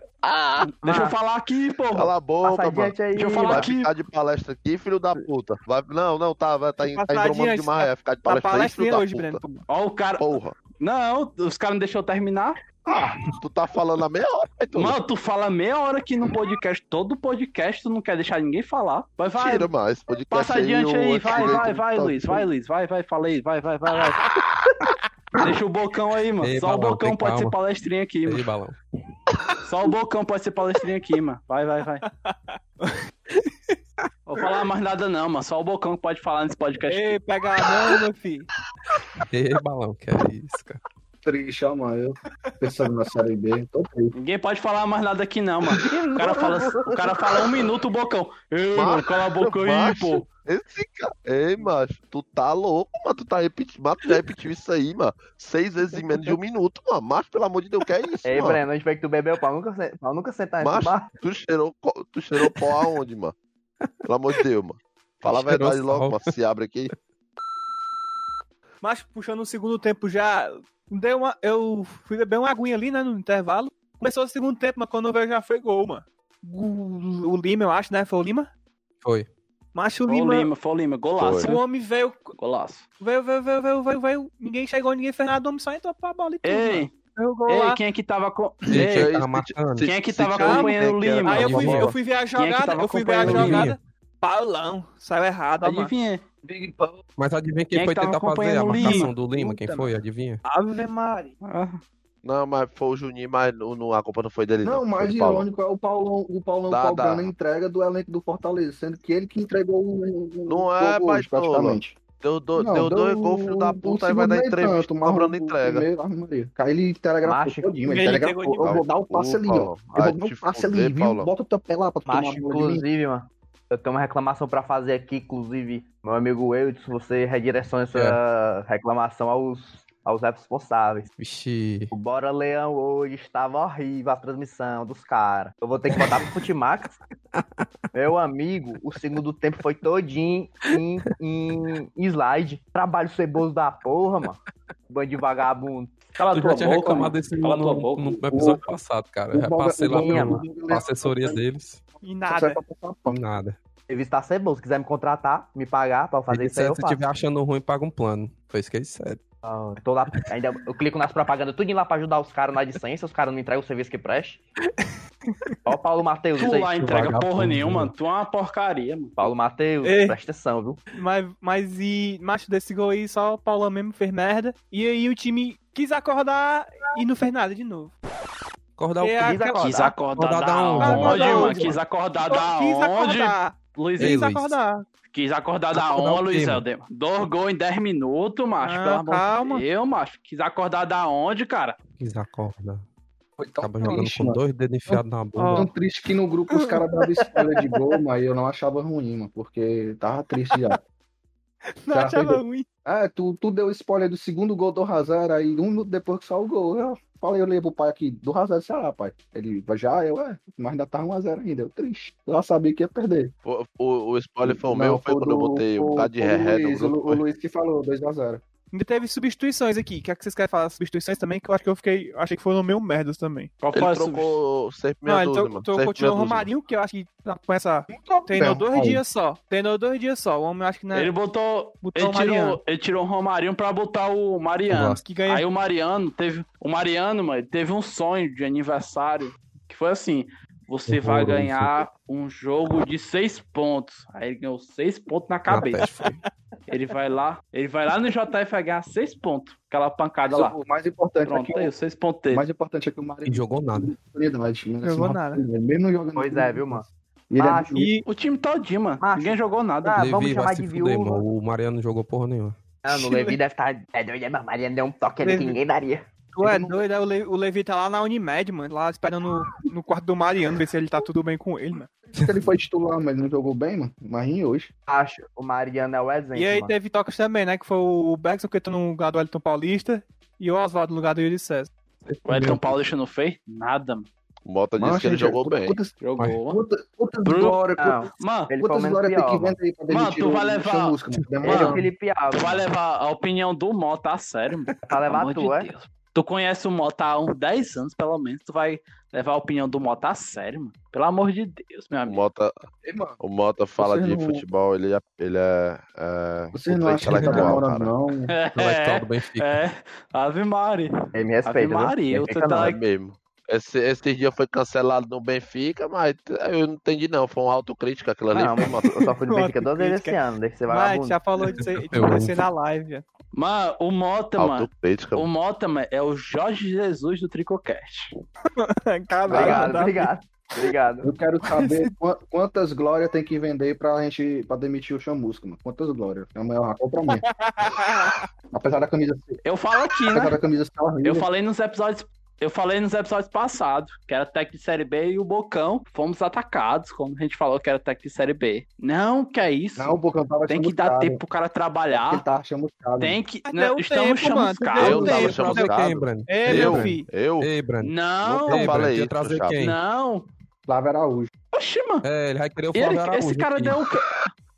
deixa eu falar aqui, porra. Cala a boca, Passa mano. Deixa eu falar Vai aqui. ficar de palestra aqui, filho da puta. Vai... Não, não, tá, vai, tá, tá embromando demais. Vai ficar de Tá palestra aí, filho palestrinha da hoje, puta. Breno. Ó, o cara. Porra. Não, os caras não deixou eu terminar. Ah, tu tá falando a meia hora, tu. Mano, tu fala meia hora aqui no podcast, todo podcast, tu não quer deixar ninguém falar. Vai, vai. Tira mais. Podcast Passa adiante o aí, vai, vai, do vai. Luiz, vai, Luiz, vai, vai, fala aí, vai, vai, vai, vai. Deixa o bocão aí, mano. Ei, Só o Balão, bocão tem pode ser calma. palestrinha aqui, Ei, mano. balão. Só o bocão pode ser palestrinha aqui, mano. Vai, vai, vai. Vou falar mais nada não, mano. Só o bocão que pode falar nesse podcast. Ei, pega a mão, meu filho. Ei, balão, que é isso, cara. Triste, ó, mano. Eu pensando na série B, tô triste. Ninguém pode falar mais nada aqui não, mano. O cara fala, o cara fala um minuto o bocão. Ei, mano, cala a boca aí, Macho, pô. Esse cara. Ei, macho, tu tá louco, mano. Tu tá repetindo. Mas tu já repetiu isso aí, mano. Seis vezes em menos de um minuto, mano. Macho, pelo amor de Deus, que é isso, Ei, mano? Breno, onde foi que tu bebeu pra nunca, pra nunca sentar nesse Macho, bar? tu cheirou, tu cheirou pó aonde, mano? Pelo amor de Deus, mano. Fala a verdade logo, mano. Se abre aqui. Mas puxando o segundo tempo já. Deu uma, eu fui beber uma aguinha ali, né, no intervalo. Começou o segundo tempo, mas quando eu vejo já foi gol, mano. O, o Lima, eu acho, né? Foi o Lima? Foi. Mas o Foi o Lima. Lima, foi o Lima. Golaço, Foi. O né? homem veio, Golaço. veio, veio, veio, veio, veio, veio, Ninguém chegou, ninguém fez nada, o homem só entrou pra bola e tudo. Ei, mano. Ei, lá. quem é que tava com. Ei, Ei, quem tava marcando? quem é que tava acompanhando o que Lima? Aí eu fui, eu fui ver a é que jogada, tava eu fui ver a jogada. Paulão, saiu errado, ó, mano. Adivinha? Mas adivinha Quem quem, é que foi tentar fazer a marcação Lima? do Lima? Quem foi? Adivinha? Ave Maria. Ah, Não, mas foi o Juninho, mas não, a culpa não foi dele, não. Não, o mais irônico é o Paulão, o Paulão Dá, cobrando dá. a entrega do elenco do Fortaleza, sendo que ele que entregou o. o- Não o é, gol mas, praticamente. Deu, do- Não, deu dois gols, filho da puta, aí vai dar entrevista tanto, cobrando entrega. primeiro, ele telegrafou todinho, ele ele telegrafou. Eu vou dar o passe ali, ó. Eu vou dar o passe ali, viu? Paulão. Bota o teu pé lá pra tu tomar inclusive, mano, eu tenho uma reclamação pra fazer aqui, inclusive, meu amigo Eudson, você redireciona essa reclamação aos, aos responsáveis. Vixe. O Bora Leão hoje estava horrível a transmissão dos caras. Eu vou ter que botar pro Futimax. Meu amigo, o segundo tempo foi todinho em, em, slide. Trabalho ceboso da porra, mano. Bando de vagabundo. Cala Tu tua já tinha boca, reclamado mano. desse Cala no, tua no, boca. no episódio passado, cara. O Já passei lá o o pra assessoria deles. E nada. Nada. Serviço tá ceboso. Se quiser me contratar, me pagar pra eu fazer isso aí, eu se estiver achando ruim, paga um plano. Foi isso que ele disse. Ah, tô lá, ainda, eu clico nas propagandas tudo lá pra ajudar os caras na licença, os caras não entregam o serviço que preste. Ó o Paulo Matheus, Tu lá entrega porra nenhuma, mano. tu é uma porcaria, mano. Paulo Matheus, Ei. presta atenção, viu? Mas, mas e macho desse gol aí, só o Paulão mesmo fez merda. E aí o time quis acordar e não fez nada de novo. Acordar o É, quê? aquela- Quis acordar Acordar da onde? onde, Acordar mano? Quis acordar Quis da onde? acordar. Luizinho, Ei, Quis Luiz. acordar. quis acordar da Acordar onde, o quê, Luiz? Helder? Dois gols em 10 minutos, macho. Ah, pelo calma. de Deus, macho. Quis acordar da onde, cara? Quis acordar. Foi tão Acaba jogando triste, com mano. dois dedos enfiados na bunda. Tão triste que no grupo os caras davam spoiler de gol, mas eu não achava ruim, mano, porque tava triste já. Não Já achava fez- ruim. É, tu, tu deu spoiler do segundo gol do Hazard, aí um minuto depois que saiu o gol. Eu falei, eu li pro pai aqui, do Hazard, Ceará, pai. Ele, já, eu, é, mas ainda tava 1x0 ainda, eu triste. Eu já sabia que ia perder. O, o, o spoiler foi o Não, meu, foi o quando eu do- botei um foi- bocado de o ré no Luiz, grupo. O, o. Luiz que falou, 2x0. Ainda teve substituições aqui. Quer que vocês querem falar substituições também? Que eu acho que eu fiquei. Achei que foram meio merdas também. Qual foi Ele a sub- trocou sempre Não, meia ele dúzia, trocou mano. trocou- o. Romarinho, que eu acho que com essa. Treinou Bem, dois aí. dias só. Treinou dois dias só. O homem acho que não é. Ele botou. Botou Ele tirou, ele tirou o Romarinho pra botar o Mariano. Gosto. Que ganha. Aí o Mariano teve. O Mariano, mano, ele teve um sonho de aniversário que foi assim: você vai ganhar um jogo de seis pontos. Aí ele ganhou seis pontos na cabeça. Ele vai lá, ele vai lá no JF vai ganhar seis pontos. Aquela pancada lá. O mais importante é Pronto, que aí, o, seis pontos o mais importante é que o Marinho E jogou nada. né? Jogou Assim, nada. Mesmo jogando. Pois é, viu, mano? E ele é Macho, E O time todinho, mano. Macho. Ninguém jogou nada. Ah, Levi vamos chamar de fuder, viúva. mano. O Mariano não jogou porra nenhuma. Mano, o Levi deve estar. É doido, mas Mariano deu um toque ali que ninguém daria. Tu é doido, é o, Le- o Levi tá lá na Unimed, mano. Lá esperando no, no quarto do Mariano, ver se ele tá tudo bem com ele, mano. ele foi titular, mas não jogou bem, mano. Marinho hoje. Acho, o Mariano é o exemplo. E aí mano. teve tocas também, né? Que foi o Bergson que entrou no lugar do Elton Paulista e o Oswaldo no lugar do Yuri César. O Elton Paulista não fez nada, mano. O Mota disse Mano, que ele gente, jogou puta- bem. Quantas, Jogou. puta, quantas Bruno- glórias, Não, quantas, Mano, quantas glórias tem que mano. vender aí pra Mano, tu o- vai o levar- Chamusca, mano? Ele é Tu vai levar a opinião do Mota a sério, mano. Pra Pelo levar tu, de é? Deus. Tu conhece o Mota há uns 10 anos, pelo menos. Tu vai levar a opinião do Mota a sério, mano. Pelo amor de Deus, meu O amigo. Mota, Ei, mano, o Mota fala Você de não- futebol, ele é, ele é, é Vocês não acham que tá demorando, cara. não? Intelectual do Benfica. É, Ave Mari. Ele me Ave respeita, viu? Maria, Benfica tu tá não. É mesmo. Esse, esse dia foi cancelado no Benfica, mas eu não entendi não. Foi uma autocrítica aquilo ali. Não, Mota? eu só fui no Benfica duas vezes esse ano, deixa de ser Mas vagabundo. já falou disso aí, de Eu- acontecer na live. Mano, o Mota, mano. Autocrítica. O Mota, mano, é o Jorge Jesus do Tricocast. Caralho, Obrigado, Davi. obrigado. Obrigado. Eu quero saber qua- quantas glórias tem que vender pra gente pra demitir o Chamusca, mano. Quantas glórias? É uma compra minha. Apesar da camisa ser, Eu falo aqui, apesar né? da camisa ser horrível. Eu falei nos episódios. Eu falei nos episódios passados, que era técnico de Série B e o Bocão fomos atacados, como a gente falou que era técnico de Série B. Não, que é isso. Não, o Bocão tava Tem que dar chamuscado. tempo pro cara trabalhar. Ele tava chamuscado. Tem que. Não, estamos tempo, chamuscados. Eu tava Chamuscado. Eu, meu filho. eu, Ei, Breno. Não, Ei, falei isso, trazer quem? não. Flávio Araújo. Oxi, mano. É, ele vai querer o Ele- Flávio Araújo. esse cara deu o quê?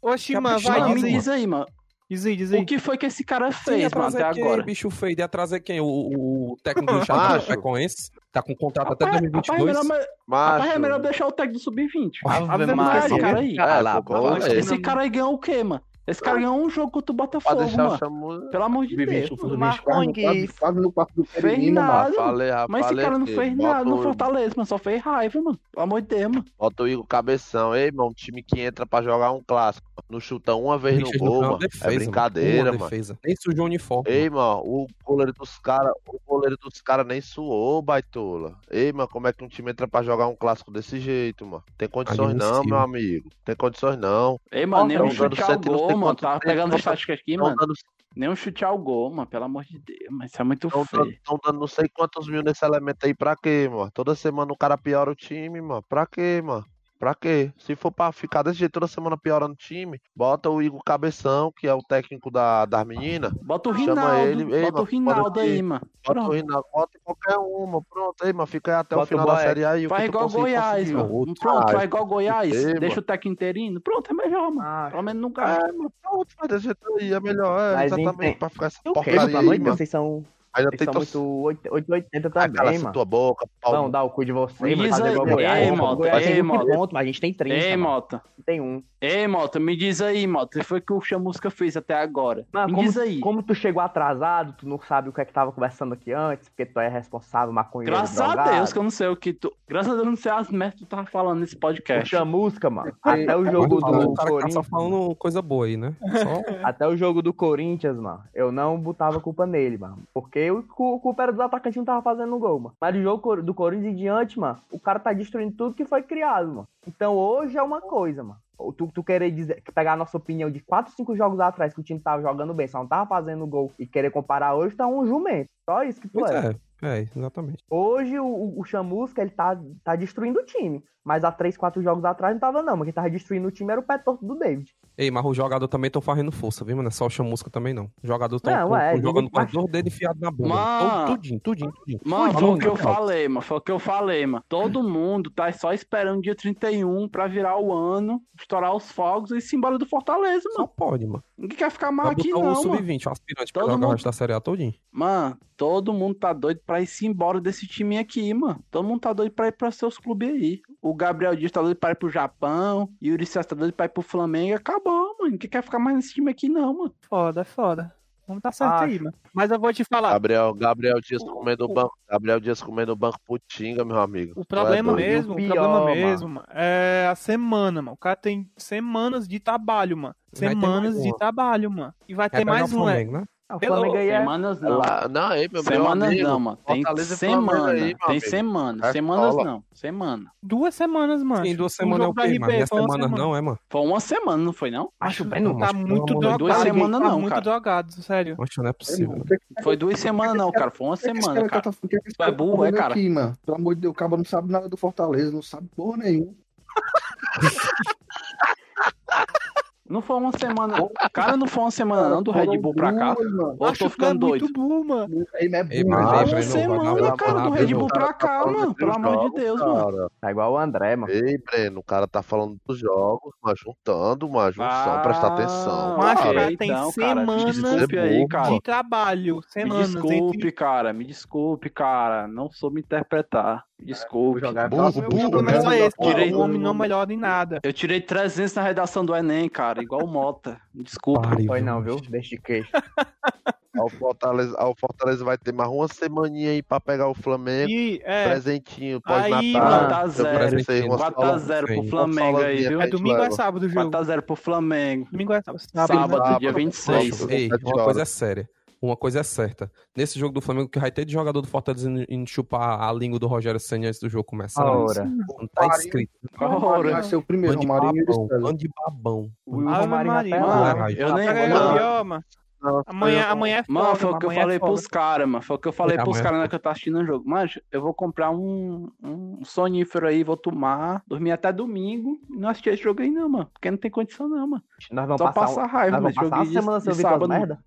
Oxi, Que mano, vai, diz aí, mano. Diz aí, diz aí. O que foi que esse cara Sim, fez, mano, trazer até quem, agora? bicho feio? Ia trazer quem? O, o, o técnico do Chaco Macho. Frequense? Tá com contrato até Rapaz, rapaz, é 2022. melhor, rapaz, é melhor deixar o técnico do Sub-20. Ave Ave Maria. Esse cara aí. É, lá, pô, é. Esse cara aí ganhou o quê, mano? Esse cara ganhou um jogo contra o Botafogo, mano. chamuça. Pelo amor de Vivi, Deus. mano. Marconi quase, no quarto do Fez mano. nada. Falei, rapaz, Mas esse falei cara não fez nada no Fortaleza, mano. Só fez raiva, mano. Pelo amor de Deus, mano. Bota o Igor Cabeção. Ei, mano, um time que entra pra jogar um clássico. Não chuta uma vez no gol, não uma mano. defesa, é mano. brincadeira, mano. defesa. Nem sujou o uniforme. Ei, mano, o goleiro dos caras, o goleiro dos caras nem suou, baitola. Ei, mano, como é que um time entra pra jogar um clássico desse jeito, mano? Tem condições não, Admissível. meu amigo. Tem condições não. Ei, mano, nem um Tão dando chute ao não gol, mano. tempo, pegando as táticas aqui, mano. dando, Nem um chute ao gol, mano. Pelo amor de Deus. Mas isso é muito tão feio. tão dando não sei quantos mil nesse elemento aí pra quê, mano? Toda semana o cara piora o time, mano. Pra quê, mano? Pra quê? Se for pra ficar desse jeito toda semana piorando o time, bota o Igor Cabeção, que é o técnico da, das meninas. Bota o Chama Rinaldo. ele. Ei, Bota o mano, Rinaldo pode aí, mano. Bota o Pronto. Rinaldo, bota em qualquer uma, pronto. Aí, mano, fica aí até o Bota o final da Boeck. série aí. o Faz igual Goiás, mano. Outro. Pronto, faz igual Goiás. Ei, Deixa mano. o técnico interino. Pronto, é melhor, mano. Ah, Pelo menos gasta. É, mano, pronto, faz desse jeito aí, é melhor, é, Mas exatamente, entende- pra ficar essa o porcaria aí, mano. Vocês são, Tem são torcida. muito 8- 880 Ah, cala também, essa mano. tua boca, pau Não, dá o cu de vocês, Me mano. Fazer aí, igual ei, Goiás. Mota, Goiás ei, 20 Mota. mas a gente tem 30, Ei, mano. Mota. Tem um. Ei, Mota, me diz aí, Mota. O que foi que o Chamusca fez até agora? Mano, me como, diz aí. como tu chegou atrasado, tu não sabe o que é que tava conversando aqui antes, porque tu é responsável, maconheiro, Graças a drogado. Deus que eu não sei o que tu. Graças a Deus eu não sei as merdas que tu tava falando nesse podcast. Puxa música, mano. Até o jogo do o tá só Corinthians. falando coisa boa aí, né? Só Até o jogo do Corinthians, mano, eu não botava culpa nele, mano. Porque o cu- culpa era dos atacantes que não tava fazendo gol, mano. Mas do jogo do Corinthians em diante, mano, o cara tá destruindo tudo que foi criado, mano. Então hoje é uma coisa, mano. Tu, tu querer dizer, pegar a nossa opinião de 4, 5 jogos atrás que o time tava jogando bem, só não tava fazendo gol e querer comparar hoje, tá um jumento. Só isso que tu Pois é. é, é, exatamente. Hoje o, o, Chamusca, ele tá, tá destruindo o time. Mas há 3, 4 jogos atrás não tava não, mas quem tava destruindo o time era o pé torto do David. Ei, mas os jogadores também estão fazendo força, viu, mano? Não é só o chamusca também, não. Os jogadores estão Não, é, jogando com as duas dedos enfiados na bunda. Mano. Todo- Tudinho, tudinho, tudinho. Mano, foi o que eu falei, mano. Foi o que eu falei, mano. Todo mundo tá só esperando dia 31 pra virar o ano, estourar os fogos e ir embora do Fortaleza, Só mano. pode, mano. Ninguém quer ficar mal aqui, não, o mano. sub-20, o aspirante, pra Todo mundo- resto da Série A todinho. Mano, todo mundo tá doido pra ir se embora desse time aqui, mano. Todo mundo tá doido pra ir pra seus clubes aí. O Gabriel Dias tá doido pra ir pro Japão. E o Yuri César tá doido pra ir pro Flamengo. E acabou, mano. Ninguém quer ficar mais nesse time aqui, não, mano. Foda, é foda. Vamos tá certo Acho. aí, mano. Mas eu vou te falar. Gabriel, Gabriel Dias comendo o banco. Gabriel Dias comendo o banco putinga, meu amigo. O é problema doido. mesmo, o pior, problema mano. mesmo, mano, é a semana, mano. O cara tem semanas de trabalho, mano. Semanas de trabalho, mano. E vai Vai ter mais um, é. Flamengo, né? Ah, O Flamengo aí é... Semanas não. Lá- Não, aí, meu meu Semanas amigo. não, mano. Tem Fortaleza semana. aí, meu tem amigo. semana. É Semanas cola. não. Semana. Duas semanas, mano. Sim, duas Um semanas é o quê, mano? É semanas semana. não, é, mano? Foi uma semana, não foi, não? Acho Tá bem, não. Muito pelo amor de drogado. Duas semanas tá não, muito cara. drogado, sério. Acho não é possível. Foi duas semanas, não, cara. Foi uma que que semana, cara tá- que que Tu é cara tá burro, é, cara? Pelo amor de Deus, o cara não sabe nada do Fortaleza, não sabe porra nenhuma. Não foi uma semana. Cara, não foi uma semana, não, do Red Bull pra cá. Duas, mano. Ou eu tô que é ficando doido. muito burro, mano. Aí, mas é Ei, burro, mas aí, Uma vai semana, cara, do Red Bull pra tá cá, falando mano. Pelo amor de Deus, mano. Tá igual o André, mano. Ei, Breno, o cara tá falando dos jogos, mas juntando uma junção, presta atenção. Ah, Mas, cara. tem então, semanas me desculpe aí, cara. de trabalho. Me Semanas. desculpe, entre- cara. Me desculpe, cara. Não soube interpretar. Desculpe. Jogar Burro, só- burro, O problema mesmo. é esse, Tirei- o homem não melhora em nada. Eu tirei 300 na redação do Enem, cara. Igual o Mota. Desculpa. Pare, Foi não, viu? viu? Deixa de queixo. O Fortaleza, o Fortaleza vai ter mais uma semaninha aí pra pegar o Flamengo. E, é, Presentinho, Aí, pós-natal. 4x0. Eu pensei, uma 4x0 pro. Flamengo aí, viu? é domingo ou é sábado o jogo? 4x0 pro Flamengo. Domingo ou é sábado? Sábado, Sábado, né? Sábado. dia 26. Nossa, Ei, uma coisa é séria. Uma coisa é certa. Nesse jogo do Flamengo, que vai ter de jogador do Fortaleza indo, indo chupar a língua do Rogério Senna antes do jogo começar. Ora. Não tá inscrito. Ora. Vai ser o primeiro, Bando de Romarinho e babão. César. Bando de babão. O. Mano, eu nem. Pega aí, Mano, ó, mano. Não, Amanhã, amanhã é foda, Mano, foi o que eu amanhã é falei foda. pros caras, mano. Foi o que eu falei É, pros amanhã caras é na que eu tava assistindo o jogo. Mas eu vou comprar um, um sonífero aí, vou tomar, dormir até domingo e não assistir esse jogo aí, não, mano. Porque não tem condição, não, mano. Nós vamos Só passar, passa um... raiva, Nós vamos passar uma semana sem de ouvir sábado. merda.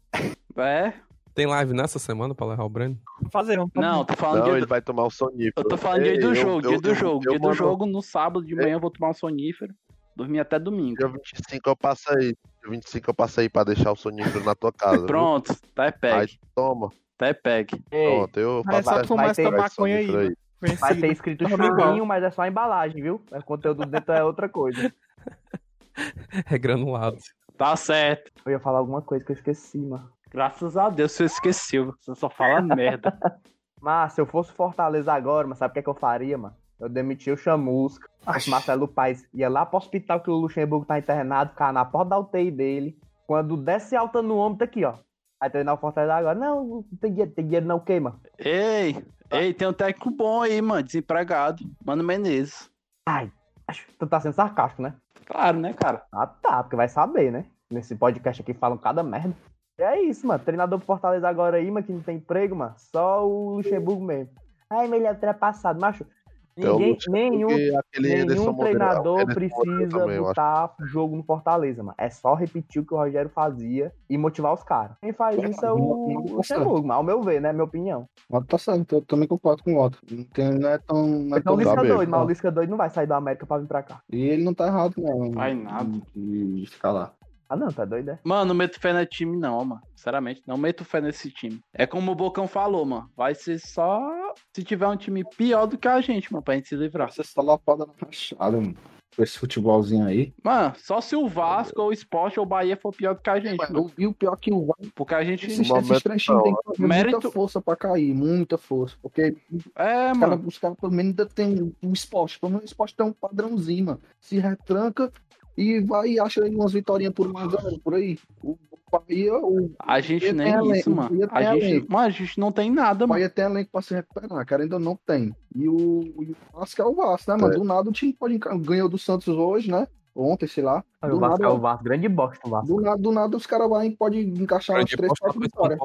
É? Tem live nessa semana pra levar o Breno? Fazer, vamos fazer. Não, tô falando Não, ele do... vai tomar o sonífero. Eu tô falando Ei, dia do eu- jogo, eu- dia do eu- jogo. eu Dia do mando- jogo, no sábado de manhã eu vou tomar um sonífero, dormir até domingo. Dia 25 eu passo aí. Dia 25 eu passo aí pra deixar o sonífero na tua casa. viu? Pronto, tá é Aí peg, toma. tá é peg. Pronto, eu Mas é só vai essa ter- maconha aí, sonífero mano. vai ter escrito Tá chuvinho, mas é só a embalagem, viu? O conteúdo dentro é outra coisa. É granulado. Tá certo. Eu ia falar alguma coisa que eu esqueci, mano. Graças a Deus você esqueceu. Você só fala merda. Mas se eu fosse Fortaleza agora, mas sabe o que, é que eu faria, mano? Eu demitia o Chamusca, o Marcelo Paes ia lá pro hospital que o Luxemburgo tá internado, ficar na porta da UTI dele. Quando desce alta no ombro, tá aqui, ó. Aí treinar o Fortaleza agora. Não, não tem dinheiro, tem dinheiro não, o quê, mano? Ei, ei, tem um técnico bom aí, mano. Desempregado. Mano Menezes. Ai, acho que tu tá sendo sarcástico, né? Claro, né, cara? Ah, tá, porque vai saber, né? Nesse podcast aqui falam cada merda. E é isso, mano. Treinador pro Fortaleza agora aí, mano, que não tem emprego, mano. Só o Luxemburgo mesmo. Ai, mas ele é ultrapassado, macho. É o Ninguém, Luxemburgo nenhum, nenhum treinador precisa também, botar jogo no Fortaleza, mano. É só repetir o que o Rogério fazia e motivar os caras. Quem faz isso é o Luxemburgo, mas ao meu ver, né? Minha opinião. Mas tá certo, eu também concordo com o Otto. Não, tem, não é tão. Não é Então tão o Lisca doido, mas o Lisca doido não vai sair da América pra vir pra cá. E ele não tá errado, não. Vai nada. De ficar lá. Ah, não, tá doido, é? Mano, não meto fé nesse time, não, mano. Sinceramente, não meto fé nesse time. É como o Bocão falou, mano. Vai ser só se tiver um time pior do que a gente, mano, pra gente se livrar. Você só lapada na rachada, mano. Com esse futebolzinho aí. Mano, só se o Vasco, ou o Sport, ou o Bahia for pior do que a gente, mano. E o pior que o Vasco, Porque a gente. esses, esses três times têm que fazer Mérito- muita força pra cair, muita força. Porque É, os mano. caras, os caras pelo menos ainda tem o esporte. Pelo menos o esporte tem um padrãozinho, mano. Se retranca e vai e acha aí umas vitórias por uma zero por aí. O Bahia, o A gente nem elenco, isso, o mano. A gente, elenco. mano, a gente não tem nada, O mano. Bahia tem elenco pra se recuperar, cara, ainda não tem. E o, e o Vasco é o Vasco, né, mano? É. Do nada o time pode ganhou do Santos hoje, né? Ontem, sei lá. O Do Vasco é nada, o Vasco, grande bosta o Vasco. do nada, do nada os caras vão pode encaixar umas Grande três, bosta, quatro vitórias.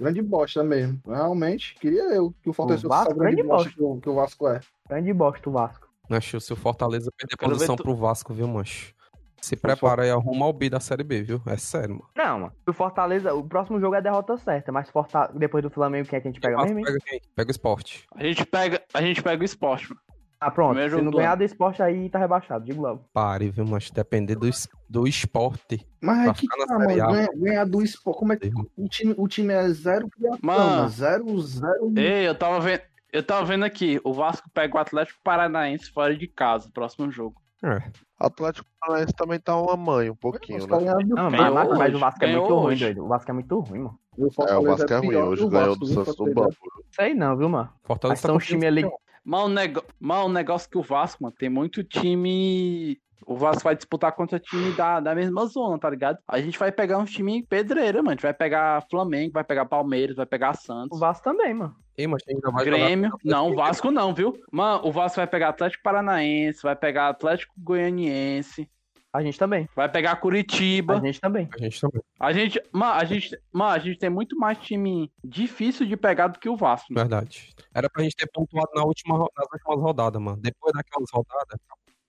Grande bosta mesmo. Realmente, queria eu que o Fortaleza O fosse Vasco, grande grande bosta bosta. que o, que o Vasco é. Grande bosta o Vasco. Acho se o Fortaleza perder posição tu- pro Vasco, viu, mancho? Se prepara aí, arruma o B da Série B, viu? É sério, mano. Não, mano. O Fortaleza, o próximo jogo é a derrota certa, mas Forta... depois do Flamengo, quem é que a gente pega mesmo? pega quem? Pega o esporte. A gente pega, a gente pega o esporte, mano. Ah, pronto. Primeiro Se não ganhar do esporte aí, tá rebaixado, digo logo. Pare, viu, mancho? Depender do, do esporte. Mas é que tá, mano. Ganhar, ganhar do esporte. Como é que o time, o time é zero criação, Mano. mano? Zero, zero. Ei, eu tava vendo. Eu tava vendo aqui, o Vasco pega o Atlético Paranaense fora de casa, próximo jogo. É. Atlético Paranaense também tá uma mãe, um pouquinho, né? Não, mas, mas- mas o Vasco é ganhou muito ruim, hoje. doido. O Vasco é muito ruim, mano. O É, o Vasco é ruim. pior Hoje o ganhou do Santos do. Bambu. Sei não, viu, mano? Fortaleza Mas são os times ali. Mas o, nego... Mas o negócio que o Vasco, mano, tem muito time. O Vasco vai disputar contra time da, da mesma zona, tá ligado? A gente vai pegar uns time pedreira, mano. A gente vai pegar Flamengo, vai pegar Palmeiras, vai pegar O Santos. Vasco também, mano. Ei, mas ainda vai Grêmio. jogar- Não, o Vasco não, viu? Mano, o Vasco vai pegar Atlético Paranaense, vai pegar Atlético Goianiense, A gente também. vai pegar Curitiba. A gente também. A gente também. A gente, mano, a gente, mano, a gente tem muito mais time difícil de pegar do que o Vasco. Verdade. Era pra gente ter pontuado na última, nas últimas rodadas, mano. Depois daquelas rodadas,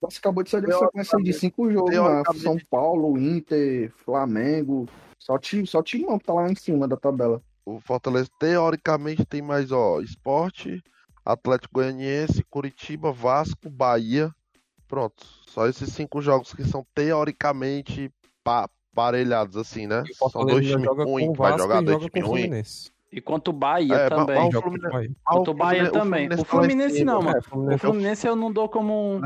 Você acabou de sair da sequência de cinco jogos, mano. São Paulo, Inter, Flamengo. Só time, só time não tá lá em cima da tabela. O Fortaleza teoricamente tem mais, ó, Esporte, Atlético Goianiense, Curitiba, Vasco, Bahia. Pronto. Só esses cinco jogos que são teoricamente pa- parelhados, assim, né? e o São dois times ruins o que vai Vasco jogar e dois times o ruins. Fluminense. E quanto o Bahia É, também. mas- mas o Joga Fluminense- com o Bahia. Quanto o Bahia Fluminense- também. O tá lá em Fluminense não, mano. É, O Fluminense- Fluminense eu não dou como um.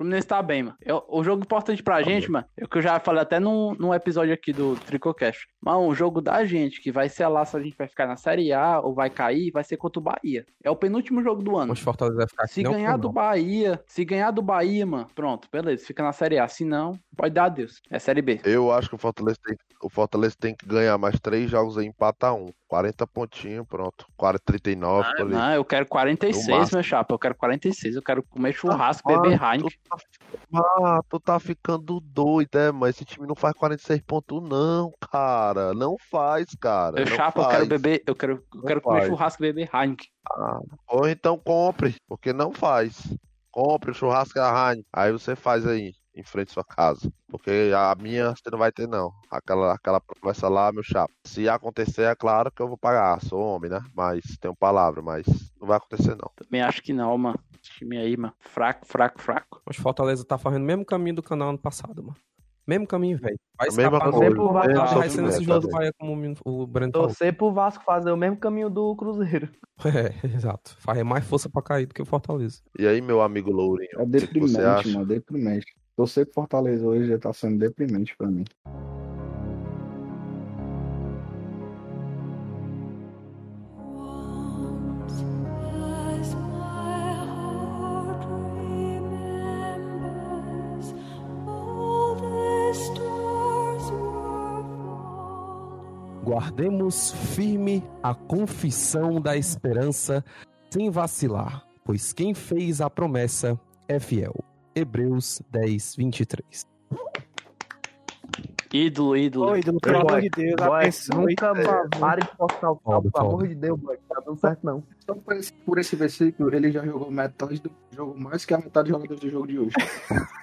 Fluminense tá tá bem, mano. Eu- o jogo importante pra gente, mano, é o que eu já falei até num, num episódio aqui do Tricocast. Mas um jogo da gente, que vai ser lá se a gente vai ficar na Série A ou vai cair, vai ser contra o Bahia. É o penúltimo jogo do ano. Mas Fortaleza vai ficar Se ganhar do Bahia, se ganhar do Bahia, mano, pronto, beleza, fica na Série A. Se não, pode dar adeus. É Série B. Eu acho que o Fortaleza tem, o Fortaleza tem que ganhar mais três jogos aí, empatar um. 40 pontinhos, pronto. 40, 39, por ali. Não, eu quero No 46, máximo. meu chapa. Eu quero 46. Eu quero comer churrasco, Ah, beber tu Heineken. tá, ah, tu tá ficando doido, é, mas esse time não faz 46 pontos, não, cara. Não faz, cara. Eu não chapa, eu faz. quero beber, eu quero, eu Não quero comer churrasco e beber Heineken. Ou então compre, porque não faz. Compre o churrasco da Heineken. Aí você faz aí, em frente à sua casa. Porque a minha você não vai ter, não. Aquela, aquela promessa lá, meu chapa. Se acontecer, é claro que eu vou pagar. Sou homem, né? Mas tenho palavra, mas não vai acontecer, não. Também acho que não, mano. Esse time aí, mano. Fraco, fraco, fraco. Mas Fortaleza tá fazendo o mesmo caminho do canal ano passado, mano. Mesmo caminho, velho. Vai A mesma escapar coisa, no- o mesmo sofrimento, parecendo esse jogo do vendo? Bahia, como o Breno falou. Torcer pro Vasco fazer o mesmo caminho do Cruzeiro. É, exato. Faz mais força pra cair do que o Fortaleza. E aí, meu amigo Lourinho, É deprimente, acha? mano, deprimente. Torcer pro Fortaleza hoje já tá sendo deprimente para mim. guardemos firme a confissão da esperança sem vacilar, pois quem fez a promessa é fiel. Hebreus 10, 23. Ídolo, ídolo. Ô, ídolo, pelo amor de Deus, Boy, abençoe. nunca mais pare de postar o papo, pelo amor de Deus, boy. Tá dando certo, não. Só por esse, por esse versículo, ele já jogou metade do jogo, mais que a metade dos jogadores do jogo de hoje.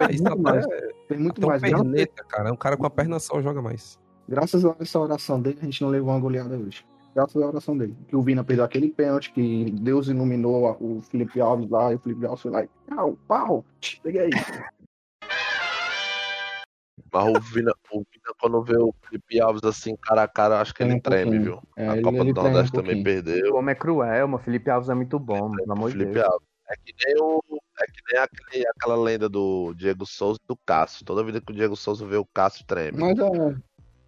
Muito até, mais. Fez muito um mais. Graças, perneta, cara. Um cara com a perna só joga mais. graças a essa oração dele, a gente não levou uma goleada hoje. Graças à oração dele. Que o Vina perdeu aquele pênalti, que Deus iluminou o Felipe Alves lá, e o Felipe Alves foi lá e pau, pau, peguei. Mas o Vina, o Vina, quando vê o Felipe Alves assim, cara a cara, acho que ele um treme, viu? É, a ele- Copa ele do treme um Nordeste também pouquinho. O perdeu. homem é cruel, mano. Felipe Alves é muito bom, pelo amor de Felipe Deus. Alves. É que nem, o, é que nem aquele, aquela lenda do Diego Souza e do Cássio. Toda vida que o Diego Souza vê o Cássio treme. Mas é,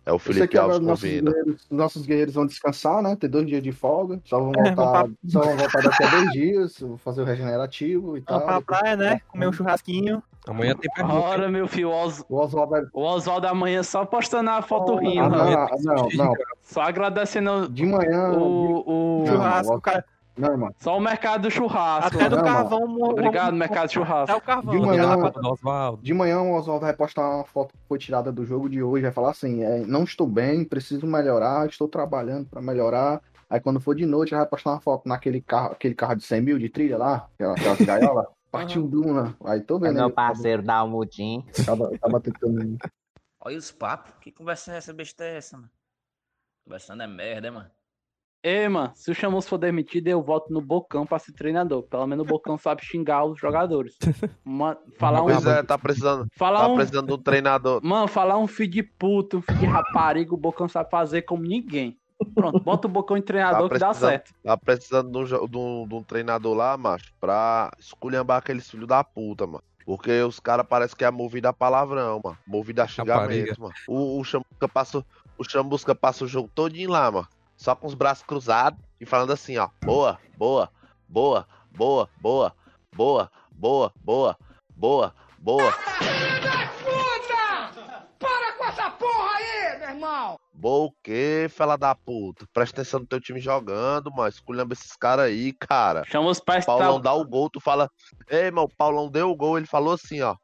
É o Felipe que Alves o nossos guerreiros, nossos guerreiros vão descansar, né? Ter dois dias de folga. Só vão É, voltar, pra- só vão voltar daqui a dois dias, vou fazer o regenerativo e Vamos tal. pra praia, né? Comer um churrasquinho. Amanhã tem pergunta. Ora, meu filho, o, Os... O Oswaldo vai. o Oswaldo amanhã só postando a foto rindo. Ah, não, não, não. Só agradecendo De manhã. o. o... Não, churrasco, não, cara. Não, irmão. Só o mercado do churrasco. Até do não, carvão. um- Obrigado, mercado de churrasco. Até o carvão. De manhã- Do Oswaldo. De manhã o Oswaldo vai postar uma foto que foi tirada do jogo de hoje, vai falar assim, é, não estou bem, preciso melhorar, estou trabalhando para melhorar. Aí quando for de noite, vai postar uma foto naquele carro, aquele carro de 100 mil de trilha lá, aquela, aquela gaiola, partiu Duna. Aí tô vendo. ele, dá um mutim. Tava, tava tentando. Olha os papos. Que conversa é essa, besta é essa, mano? Conversando é merda, hein, mano? Ei, mano, se o Chamus for demitido, eu volto no Bocão pra ser treinador. Pelo menos o Bocão sabe xingar os jogadores. Uma- falar um. Pois é, tá precisando, Falar tá um. precisando de um treinador. Mano, falar um filho de puta, um filho de rapariga, o Bocão sabe fazer como ninguém. Pronto, bota o Bocão em treinador Tá que dá certo. Tá precisando de um, de um- de um treinador lá, macho, pra esculhambar aqueles filhos da puta, mano. Porque os caras parecem que é movido a palavrão, mano. Movido a Rapariga. xingamento, mano. O, o Chamusca passa, o Chamusca passa o jogo todinho lá, mano. Só com os braços cruzados e falando assim, ó. Boa, boa, boa, boa, boa, boa, boa, boa, boa, boa. Boa o quê, fela da puta? Presta atenção no teu time jogando, mano. Esculhamba esses caras aí, cara. Chama os pais Paulão tá... dá o gol, tu fala. Ei, mano, o Paulão deu o gol, ele falou assim, ó.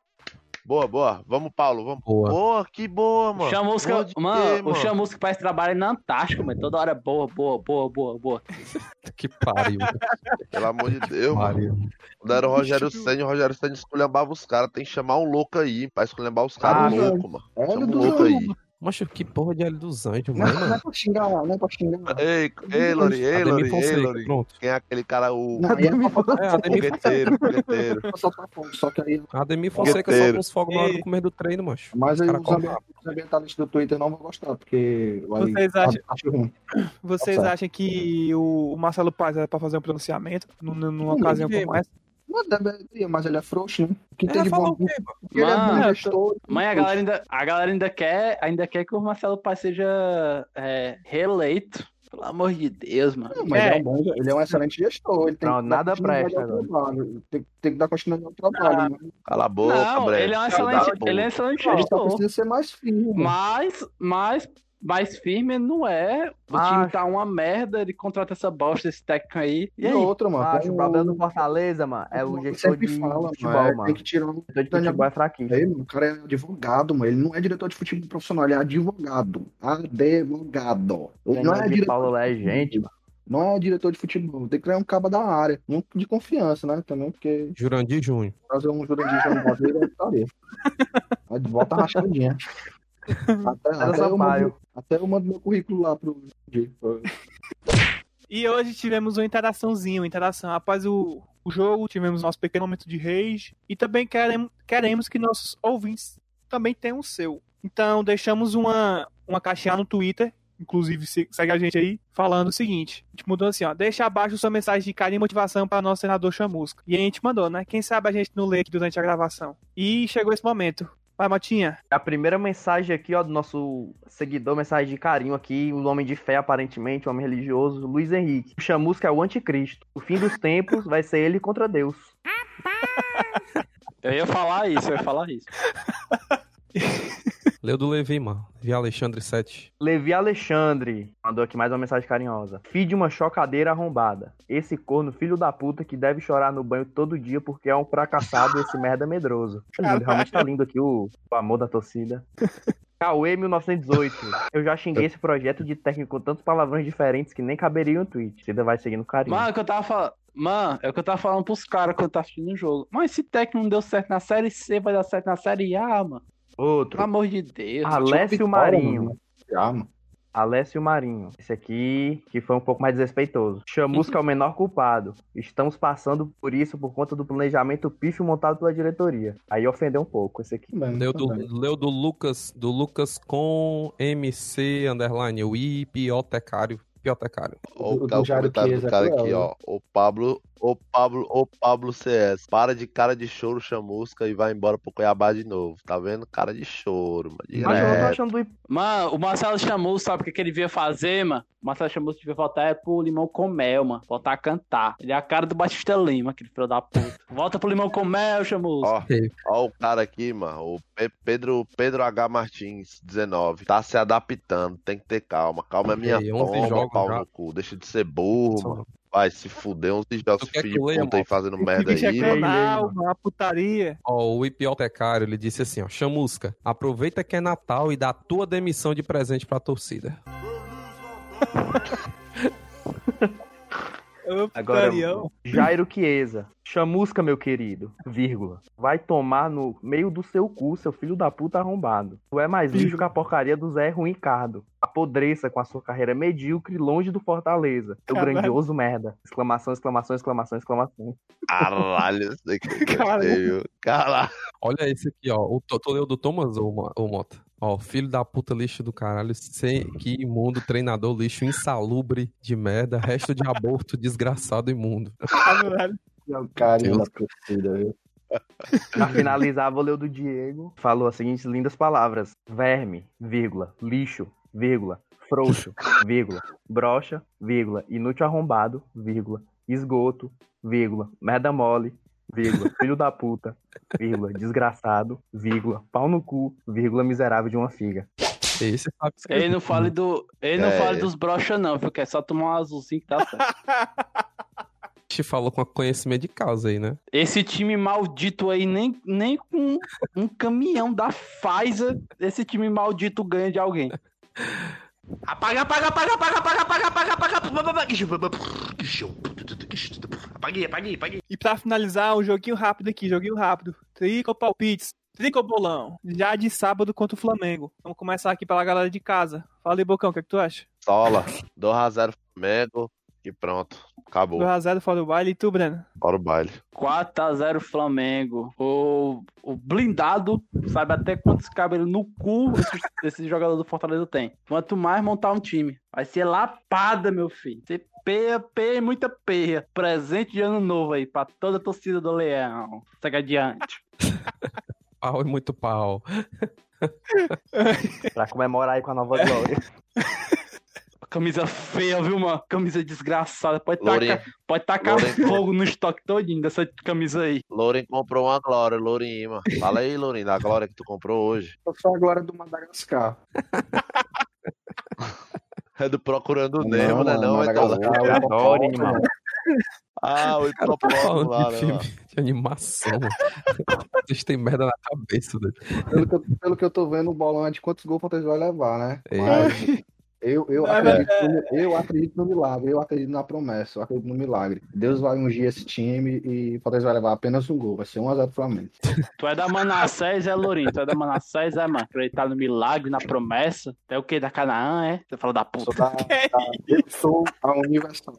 Boa, boa. Vamos, Paulo, vamos. Boa. Boa, que boa, mano. Chamusca, Boa de mano, quê, o Chamusca faz trabalho na Antártica, mano. Toda hora boa, boa, boa, boa, boa. Que pariu. Pelo amor de Deus, mano. Quando era o Rogério Senna, o Rogério Senna esculhambava os caras. Tem que chamar um louco aí pra esculhambar os caras Ah, loucos, mano. Olha Chama um louco aí. Macho, que porra de Hélio dos Anjos, Não, mano. não é pra xingar, não é pra xingar. Ei, ei, Lori, ei, Ademir Lori, ei, Fonseca, Lori. pronto. Quem é aquele cara, o Não, é pra É, Ademir, fogueteiro, fogueteiro. só pra fogo, só que aí. Ademir Fonseca só com os fogos na hora do começo do treino, macho. Mas aí os, ambientalistas do Twitter não vão gostar, porque. Vocês acham- Acho ruim. Vocês Tá acham que o Marcelo Paz era pra fazer um pronunciamento num- numa ocasião como essa? Não deveria, mas ele é frouxo, né? Que tem É, de falou bom? o quê, mano? Porque ele é bom gestor. Mãe, a galera ainda, a galera ainda quer, ainda quer que o Marcelo Paz seja é, reeleito. Pelo amor de Deus, mano. Não, mas É. ele é, um bom, ele é um excelente gestor. Ele tem Não, nada presta. Tem, tem que dar continuidade ao trabalho. né? Cala a boca, Não, Breno. ele é um excelente, ele é um excelente Ele gestor. precisa ser mais firme. Mas, mas, mais firme não é. O Mas- time tá uma merda, ele contrata essa bosta, esse técnico aí. E E aí? outra, mano. Macho, o problema do Fortaleza, mano, é o gestor sempre de fala, futebol, mano, é, mano. Tem que tirar o O de futebol é fraquinho. Aí, mano, o cara é advogado, mano. Ele não é diretor de futebol profissional, ele é advogado. Advogado. Ele não é, de diretor, Paulo é gente, mano. não é diretor de futebol. Tem que criar um cabo da área. Um de confiança, né? Também, porque Jurandir Júnior. fazer um Jurandir João Brasileiro é de volta rachadinha. Até, até, eu mando, até eu mando meu currículo lá pro. E hoje tivemos uma interaçãozinha, uma interação. Após o, o jogo, tivemos nosso pequeno momento de rage. E também queremos, queremos que nossos ouvintes também tenham o seu. Então, deixamos uma, uma caixinha no Twitter. Inclusive, se- segue a gente aí, falando o seguinte. A gente mudou assim, ó. Deixa abaixo sua mensagem de carinho e motivação para nosso senador Chamusca. E a gente mandou, né? Quem sabe a gente não lê aqui durante a gravação. E chegou esse momento. Vai, Motinha. A primeira mensagem aqui, ó, do nosso seguidor, mensagem de carinho aqui, o homem de fé, aparentemente, o homem religioso, Luiz Henrique. O Chamusca é o anticristo. O fim dos tempos vai ser ele contra Deus. Eu ia falar isso, eu ia falar isso. Leu do Levi, mano. Vi Alexandre 7. Levi Alexandre mandou aqui mais uma mensagem carinhosa. Filho de uma chocadeira arrombada. Esse corno filho da puta que deve chorar no banho todo dia porque é um fracassado esse merda medroso. Lindo, realmente tá lindo aqui o, o amor da torcida. Cauê 1918. Eu já xinguei esse projeto de técnico com tantos palavrões diferentes que nem caberiam no tweet. Você ainda vai seguindo carinho. Mano, é o que eu tava falando. Mano, é o que eu tava falando pros caras quando eu tava assistindo o jogo. Mas esse técnico não deu certo na série C, vai dar certo na série A, mano. Pelo Outro. amor de Deus. Alessio Marinho. mano. Alessio Marinho. Esse aqui que foi um pouco mais desrespeitoso. Chamusca é o menor culpado. Estamos passando por isso por conta do planejamento pífio montado pela diretoria. Aí ofendeu um pouco esse aqui. Leu do, leu do Lucas, do Lucas com MC underline, o hipotecário. Hipotecário. Ó, Do- o, do cara- o Jairo comentário aqui, ó. O Pablo, o Pablo, o Pablo CS. Para de cara de choro, chamusca e vai embora pro Cuiabá de novo. Tá vendo? Cara de choro, mano. Mas eu tô achando do Mano, o Marcelo Chamus, sabe o que, que ele devia fazer, mano? O Marcelo Chamus devia voltar é pro Limão com Mel, mano. Voltar a cantar. Ele é a cara do Batista Lima, aquele filho da puta. Volta pro Limão com Mel, Chamus. Ó, ó o cara aqui, mano. O Pe- Pedro, Pedro H. Martins, 19. Tá se adaptando. Tem que ter calma. Calma é minha Ok, 11 toma, jogos pau já. no cu. Deixa de ser burro, Só- mano. Vai se fuder. 11 jogos, Tu quer filho que de puta aí mano? fazendo merda é aí. Ei, canal, uma putaria. Ó, o hipotecário, ele disse assim, ó, chamusca, aproveita que é Natal e dá tua demissão de presente pra torcida. Agora, putarião. Jairo Chiesa. Chamusca, meu querido. Vírgula. Vai tomar no meio do seu cu, seu filho da puta arrombado. Tu é mais lixo que a porcaria do Zé Ricardo. Apodreça com a sua carreira medíocre longe do Fortaleza. Seu Caralho. grandioso merda. Exclamação, exclamação, exclamação, exclamação. Caralho, isso aqui Caralho. Caralho. Olha esse aqui, ó, o to- tu leu do Thomas ou, ou Mota? Ó, filho da puta lixo do caralho, sem, que imundo, treinador lixo, insalubre de merda, resto de aborto, desgraçado imundo. Caralho. É o carinho da torcida, viu? Pra finalizar, vou ler o do Diego. Falou as seguintes lindas palavras: verme, vírgula, lixo, vírgula, frouxo, vírgula, brocha, vírgula, inútil arrombado, vírgula, esgoto, vírgula, merda mole, vírgula, filho da puta, vírgula, desgraçado, vírgula, pau no cu, vírgula, miserável de uma figa. Esse sabe Ele não fale do. Ele não É. fale dos brocha, não, viu? Que é só tomar um azulzinho que dá certo. Te falou com conhecimento de causa aí, né? Esse time maldito aí, nem, nem com um caminhão da Pfizer, esse time maldito ganha de alguém. Apaga, apaga, apaga, apaga, apaga, apaga, apaga, apaga, apaga, apaga. Apaguei, apaguei, apaguei. E pra finalizar, um joguinho rápido aqui, joguinho rápido. Trico palpites. Trico bolão. Já de sábado contra o Flamengo. Vamos começar aqui pela galera de casa. Fala aí, Bocão, o que, é que tu acha? Sola. 2x0 Flamengo. E pronto. Acabou. 2x0 fora o baile e tu, Breno? Bora o baile. 4x0 Flamengo. O, o blindado sabe até quantos cabelos no cu esse, esse jogador do Fortaleza tem. Quanto mais montar um time. Vai ser lapada, meu filho. Ser peia, peia e muita peia. Presente de ano novo aí pra toda a torcida do Leão. Segue adiante. Pau e muito pau. Pra comemorar aí com a nova glória. Camisa feia, viu, mano? Camisa desgraçada. Pode Lourinho, tacar, pode tacar Lourinho. fogo no estoque todinho dessa camisa aí. Lourinho comprou uma glória, Lourinho, mano. Fala aí, Lourinho, da glória que tu comprou hoje. Eu sou a glória do Madagascar. É do Procurando Não, Nemo, né? Não, é do... É o Hipopótamo. mano. Ah, o Cara, tá hipopótamo falando lá, de né? filme de animação. Vocês têm merda na cabeça, né? Pelo que, eu, pelo que eu tô vendo, o bolão é de quantos gols o Fortaleza vai levar, né? É. Mas eu, eu, É acredito no, eu acredito no milagre, eu acredito na promessa, eu acredito no milagre. Deus vai ungir esse time e o Fortaleza vai levar apenas um gol, vai ser 1x0 pro Flamengo. Tu é da Manassés, é Lourinho. Tu é da Manassés, é, mano. Acreditar no milagre, na promessa. É o que? Da Canaã, é? Você fala da Sou puta. da, da- eu sou a Universal.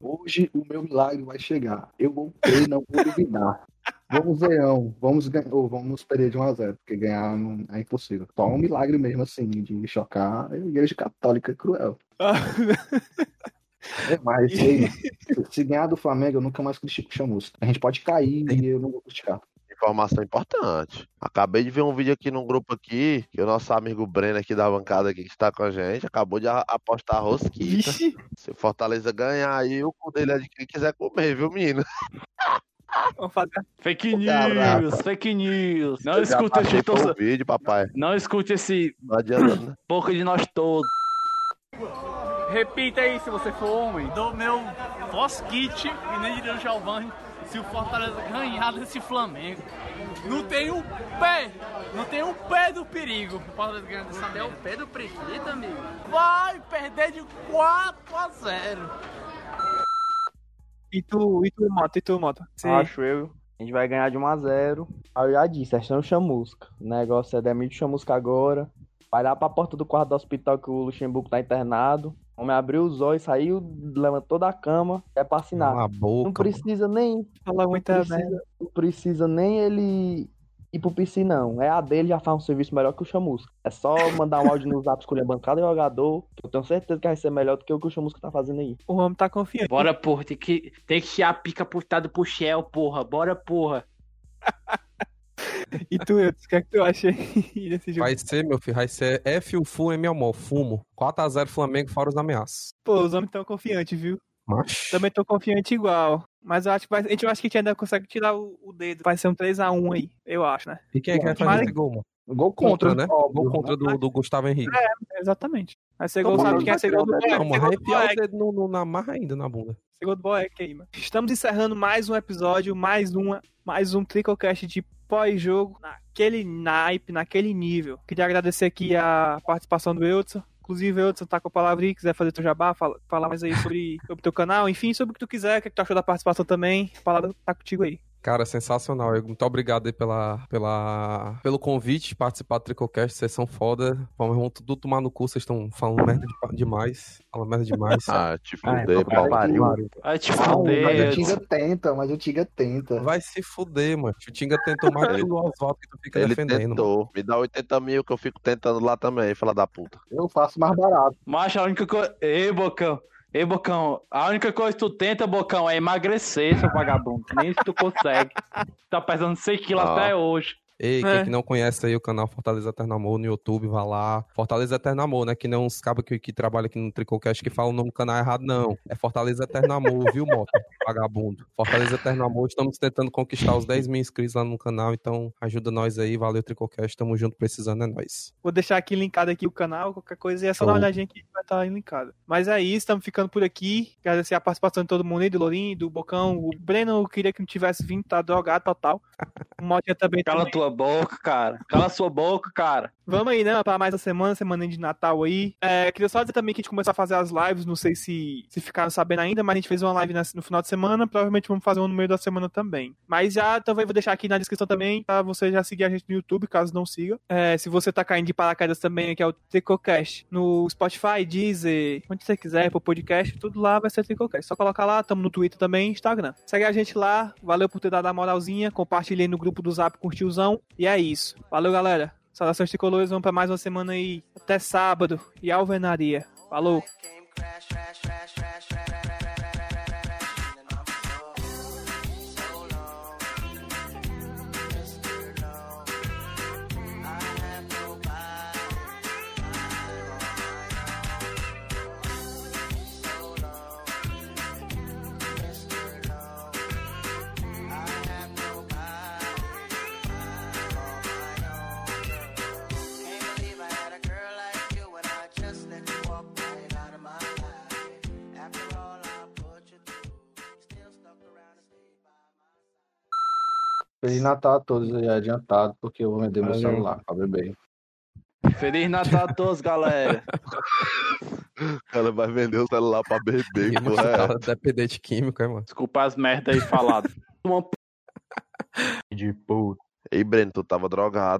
Hoje o meu milagre vai chegar. Eu vou crer, não vou duvidar. Vamos, Leão, vamos ganhar, ou vamos perder de 1x0, porque ganhar não- é impossível. Só um milagre mesmo, assim, de chocar a igreja católica cruel. É, mas se ganhar do Flamengo, eu nunca mais critico o Chamusca. A gente pode cair e eu não vou criticar. Informação importante. Acabei de ver um vídeo aqui num grupo aqui, que o nosso amigo Breno aqui da bancada aqui que está com a gente, acabou de a- apostar rosquita. Vixe. Se o Fortaleza ganhar aí, o cu dele é de quem quiser comer, viu, menino? Vamos fazer. Fake news, Caraca. fake news. Não Eu já escuta passei esse torça... vídeo, papai. Não escute esse Não adianta, né? boca de nós todos. Repita aí se você for homem. Do meu Fosquite e nem diria o Giovanni se o Fortaleza ganhar desse Flamengo. Não tem um pé, não tem um pé do perigo. O Fortaleza ganhar dessa Até o pé do prequito, amigo. Vai perder de 4 a 0. E tu, e tu, Mota, e tu, Mota? Você- Acho eu. A gente vai ganhar de 1x0. Aí eu já disse, é o chamusca. O negócio é demitir o chamusca agora. Vai lá pra porta do quarto do hospital que o Luxemburgo tá internado. O homem abriu os olhos, saiu, levantou da cama, é pra assinar. Cala a boca. Não precisa nem. Fala Não muita merda. precisa, não precisa nem ele ir pro PC, não. É a dele, já faz um serviço melhor que o Chamusca. É só mandar um áudio no zap escolher bancada e jogador. Que eu tenho certeza que vai ser melhor do que o que o Chamusca tá fazendo aí. O homem tá confiante. Bora, porra, tem que, tem que chiar a pica postado pro Shell, porra. Bora, porra. E tu, Eudes, o que é que tu acha aí desse jogo? Vai ser, meu filho, vai ser F o Fu MMO, fumo. 4x0 Flamengo, fora os ameaças. Pô, os homens tão confiantes, viu? Mas. Também tô confiante igual. Mas eu acho que vai, a gente, eu acho que a gente ainda consegue tirar o, o dedo. Vai ser um 3x1 aí, eu acho, né? E quem é que vai fazer que- esse gol, mano? Gol Contra, contra, né? óbvio. Gol contra do, do Gustavo Henrique. Exatamente. Vai ser gol, sabe que quem é ser ser gol do gol, Boeck? Não, Ser mas do arrepiar o dedo no, no, na marra ainda, na bunda. Segundo Boeck aí, mano. Estamos encerrando mais um episódio, mais uma, mais um Tricocast de pós-jogo, naquele naipe, naquele nível. Queria agradecer aqui a participação do Eudson. Inclusive, Eudson, tá com a palavra aí, quiser fazer teu jabá, fala, mais aí sobre o teu canal, enfim, sobre o que tu quiser, o que tu achou da participação também. A palavra tá contigo aí. Cara, sensacional. Muito obrigado aí pela, pela, pelo convite de participar do Tricocast. Vocês são foda. Vamos vamos tudo tomar no cu. Vocês estão falando merda de- demais. Falando merda demais. Ah, te Ai, fuder, cara, pau. pariu. Vai te Não, mas o fuder. Tinga tenta, mas o Tinga tenta. Vai se fuder, mano. O Tinga tentou mais que o Oswaldo que tu fica Ele defendendo. mano. tentou. Me dá 80 mil que eu fico tentando lá também, fala da puta. Eu faço mais barato. Macho, a única coisa. Ei, Bocão. Ei, Bocão. A única coisa que tu tenta, Bocão, é emagrecer, seu vagabundo. Nem isso tu consegue. Tá pesando 100 quilos Ah. até hoje. Ei, É. quem que não conhece aí o canal Fortaleza Eterno Amor no YouTube, vá lá. Fortaleza Eterno Amor, né? Que não uns cabos que, que trabalham aqui no Tricocast que falam o nome do canal errado, não. É Fortaleza Eterno Amor, viu, Moto? Vagabundo. Fortaleza Eterno Amor, estamos tentando conquistar os 10 mil inscritos lá no canal, então ajuda nós aí, valeu Tricocast, tamo junto, precisando é nós. Vou deixar aqui linkado aqui o canal, qualquer coisa, e é só dar uma olhadinha que vai estar linkado. Mas é isso, estamos ficando por aqui. Agradecer a participação de todo mundo aí, do Lourinho, do Bocão. O Breno eu queria que não tivesse vindo, tá drogado total. O Motinha também. Cala também. tua boca, cara. Cala sua boca, cara. Vamos aí, né? Pra mais uma semana, semana de Natal aí. É, queria só dizer também que a gente começou a fazer as lives, não sei se, se ficaram sabendo ainda, mas a gente fez uma live no final de semana. Provavelmente vamos fazer uma no meio da semana também. Mas já também vou deixar aqui na descrição também, pra você já seguir a gente no YouTube, caso não siga. É, se você tá caindo de paraquedas também, que é o Tricocast, no Spotify, Deezer, onde você quiser, pro podcast, tudo lá vai ser Tricocast. Só colocar lá, tamo no Twitter também Instagram. Segue a gente lá, valeu por ter dado a moralzinha, compartilhei no grupo do Zap com o tiozão. E é isso. Valeu, galera. Saudações tricolores, vamos pra mais uma semana aí. Até sábado. E alvenaria. Falou. Feliz Natal a todos aí adiantado, porque eu vou vender meu Valeu. celular pra beber. Feliz Natal a todos, galera. O cara vai vender o celular pra beber, porra. é. cara, dependente químico, é, mano. Desculpa as merdas aí faladas. De puta. Ei, Breno, tu tava drogado.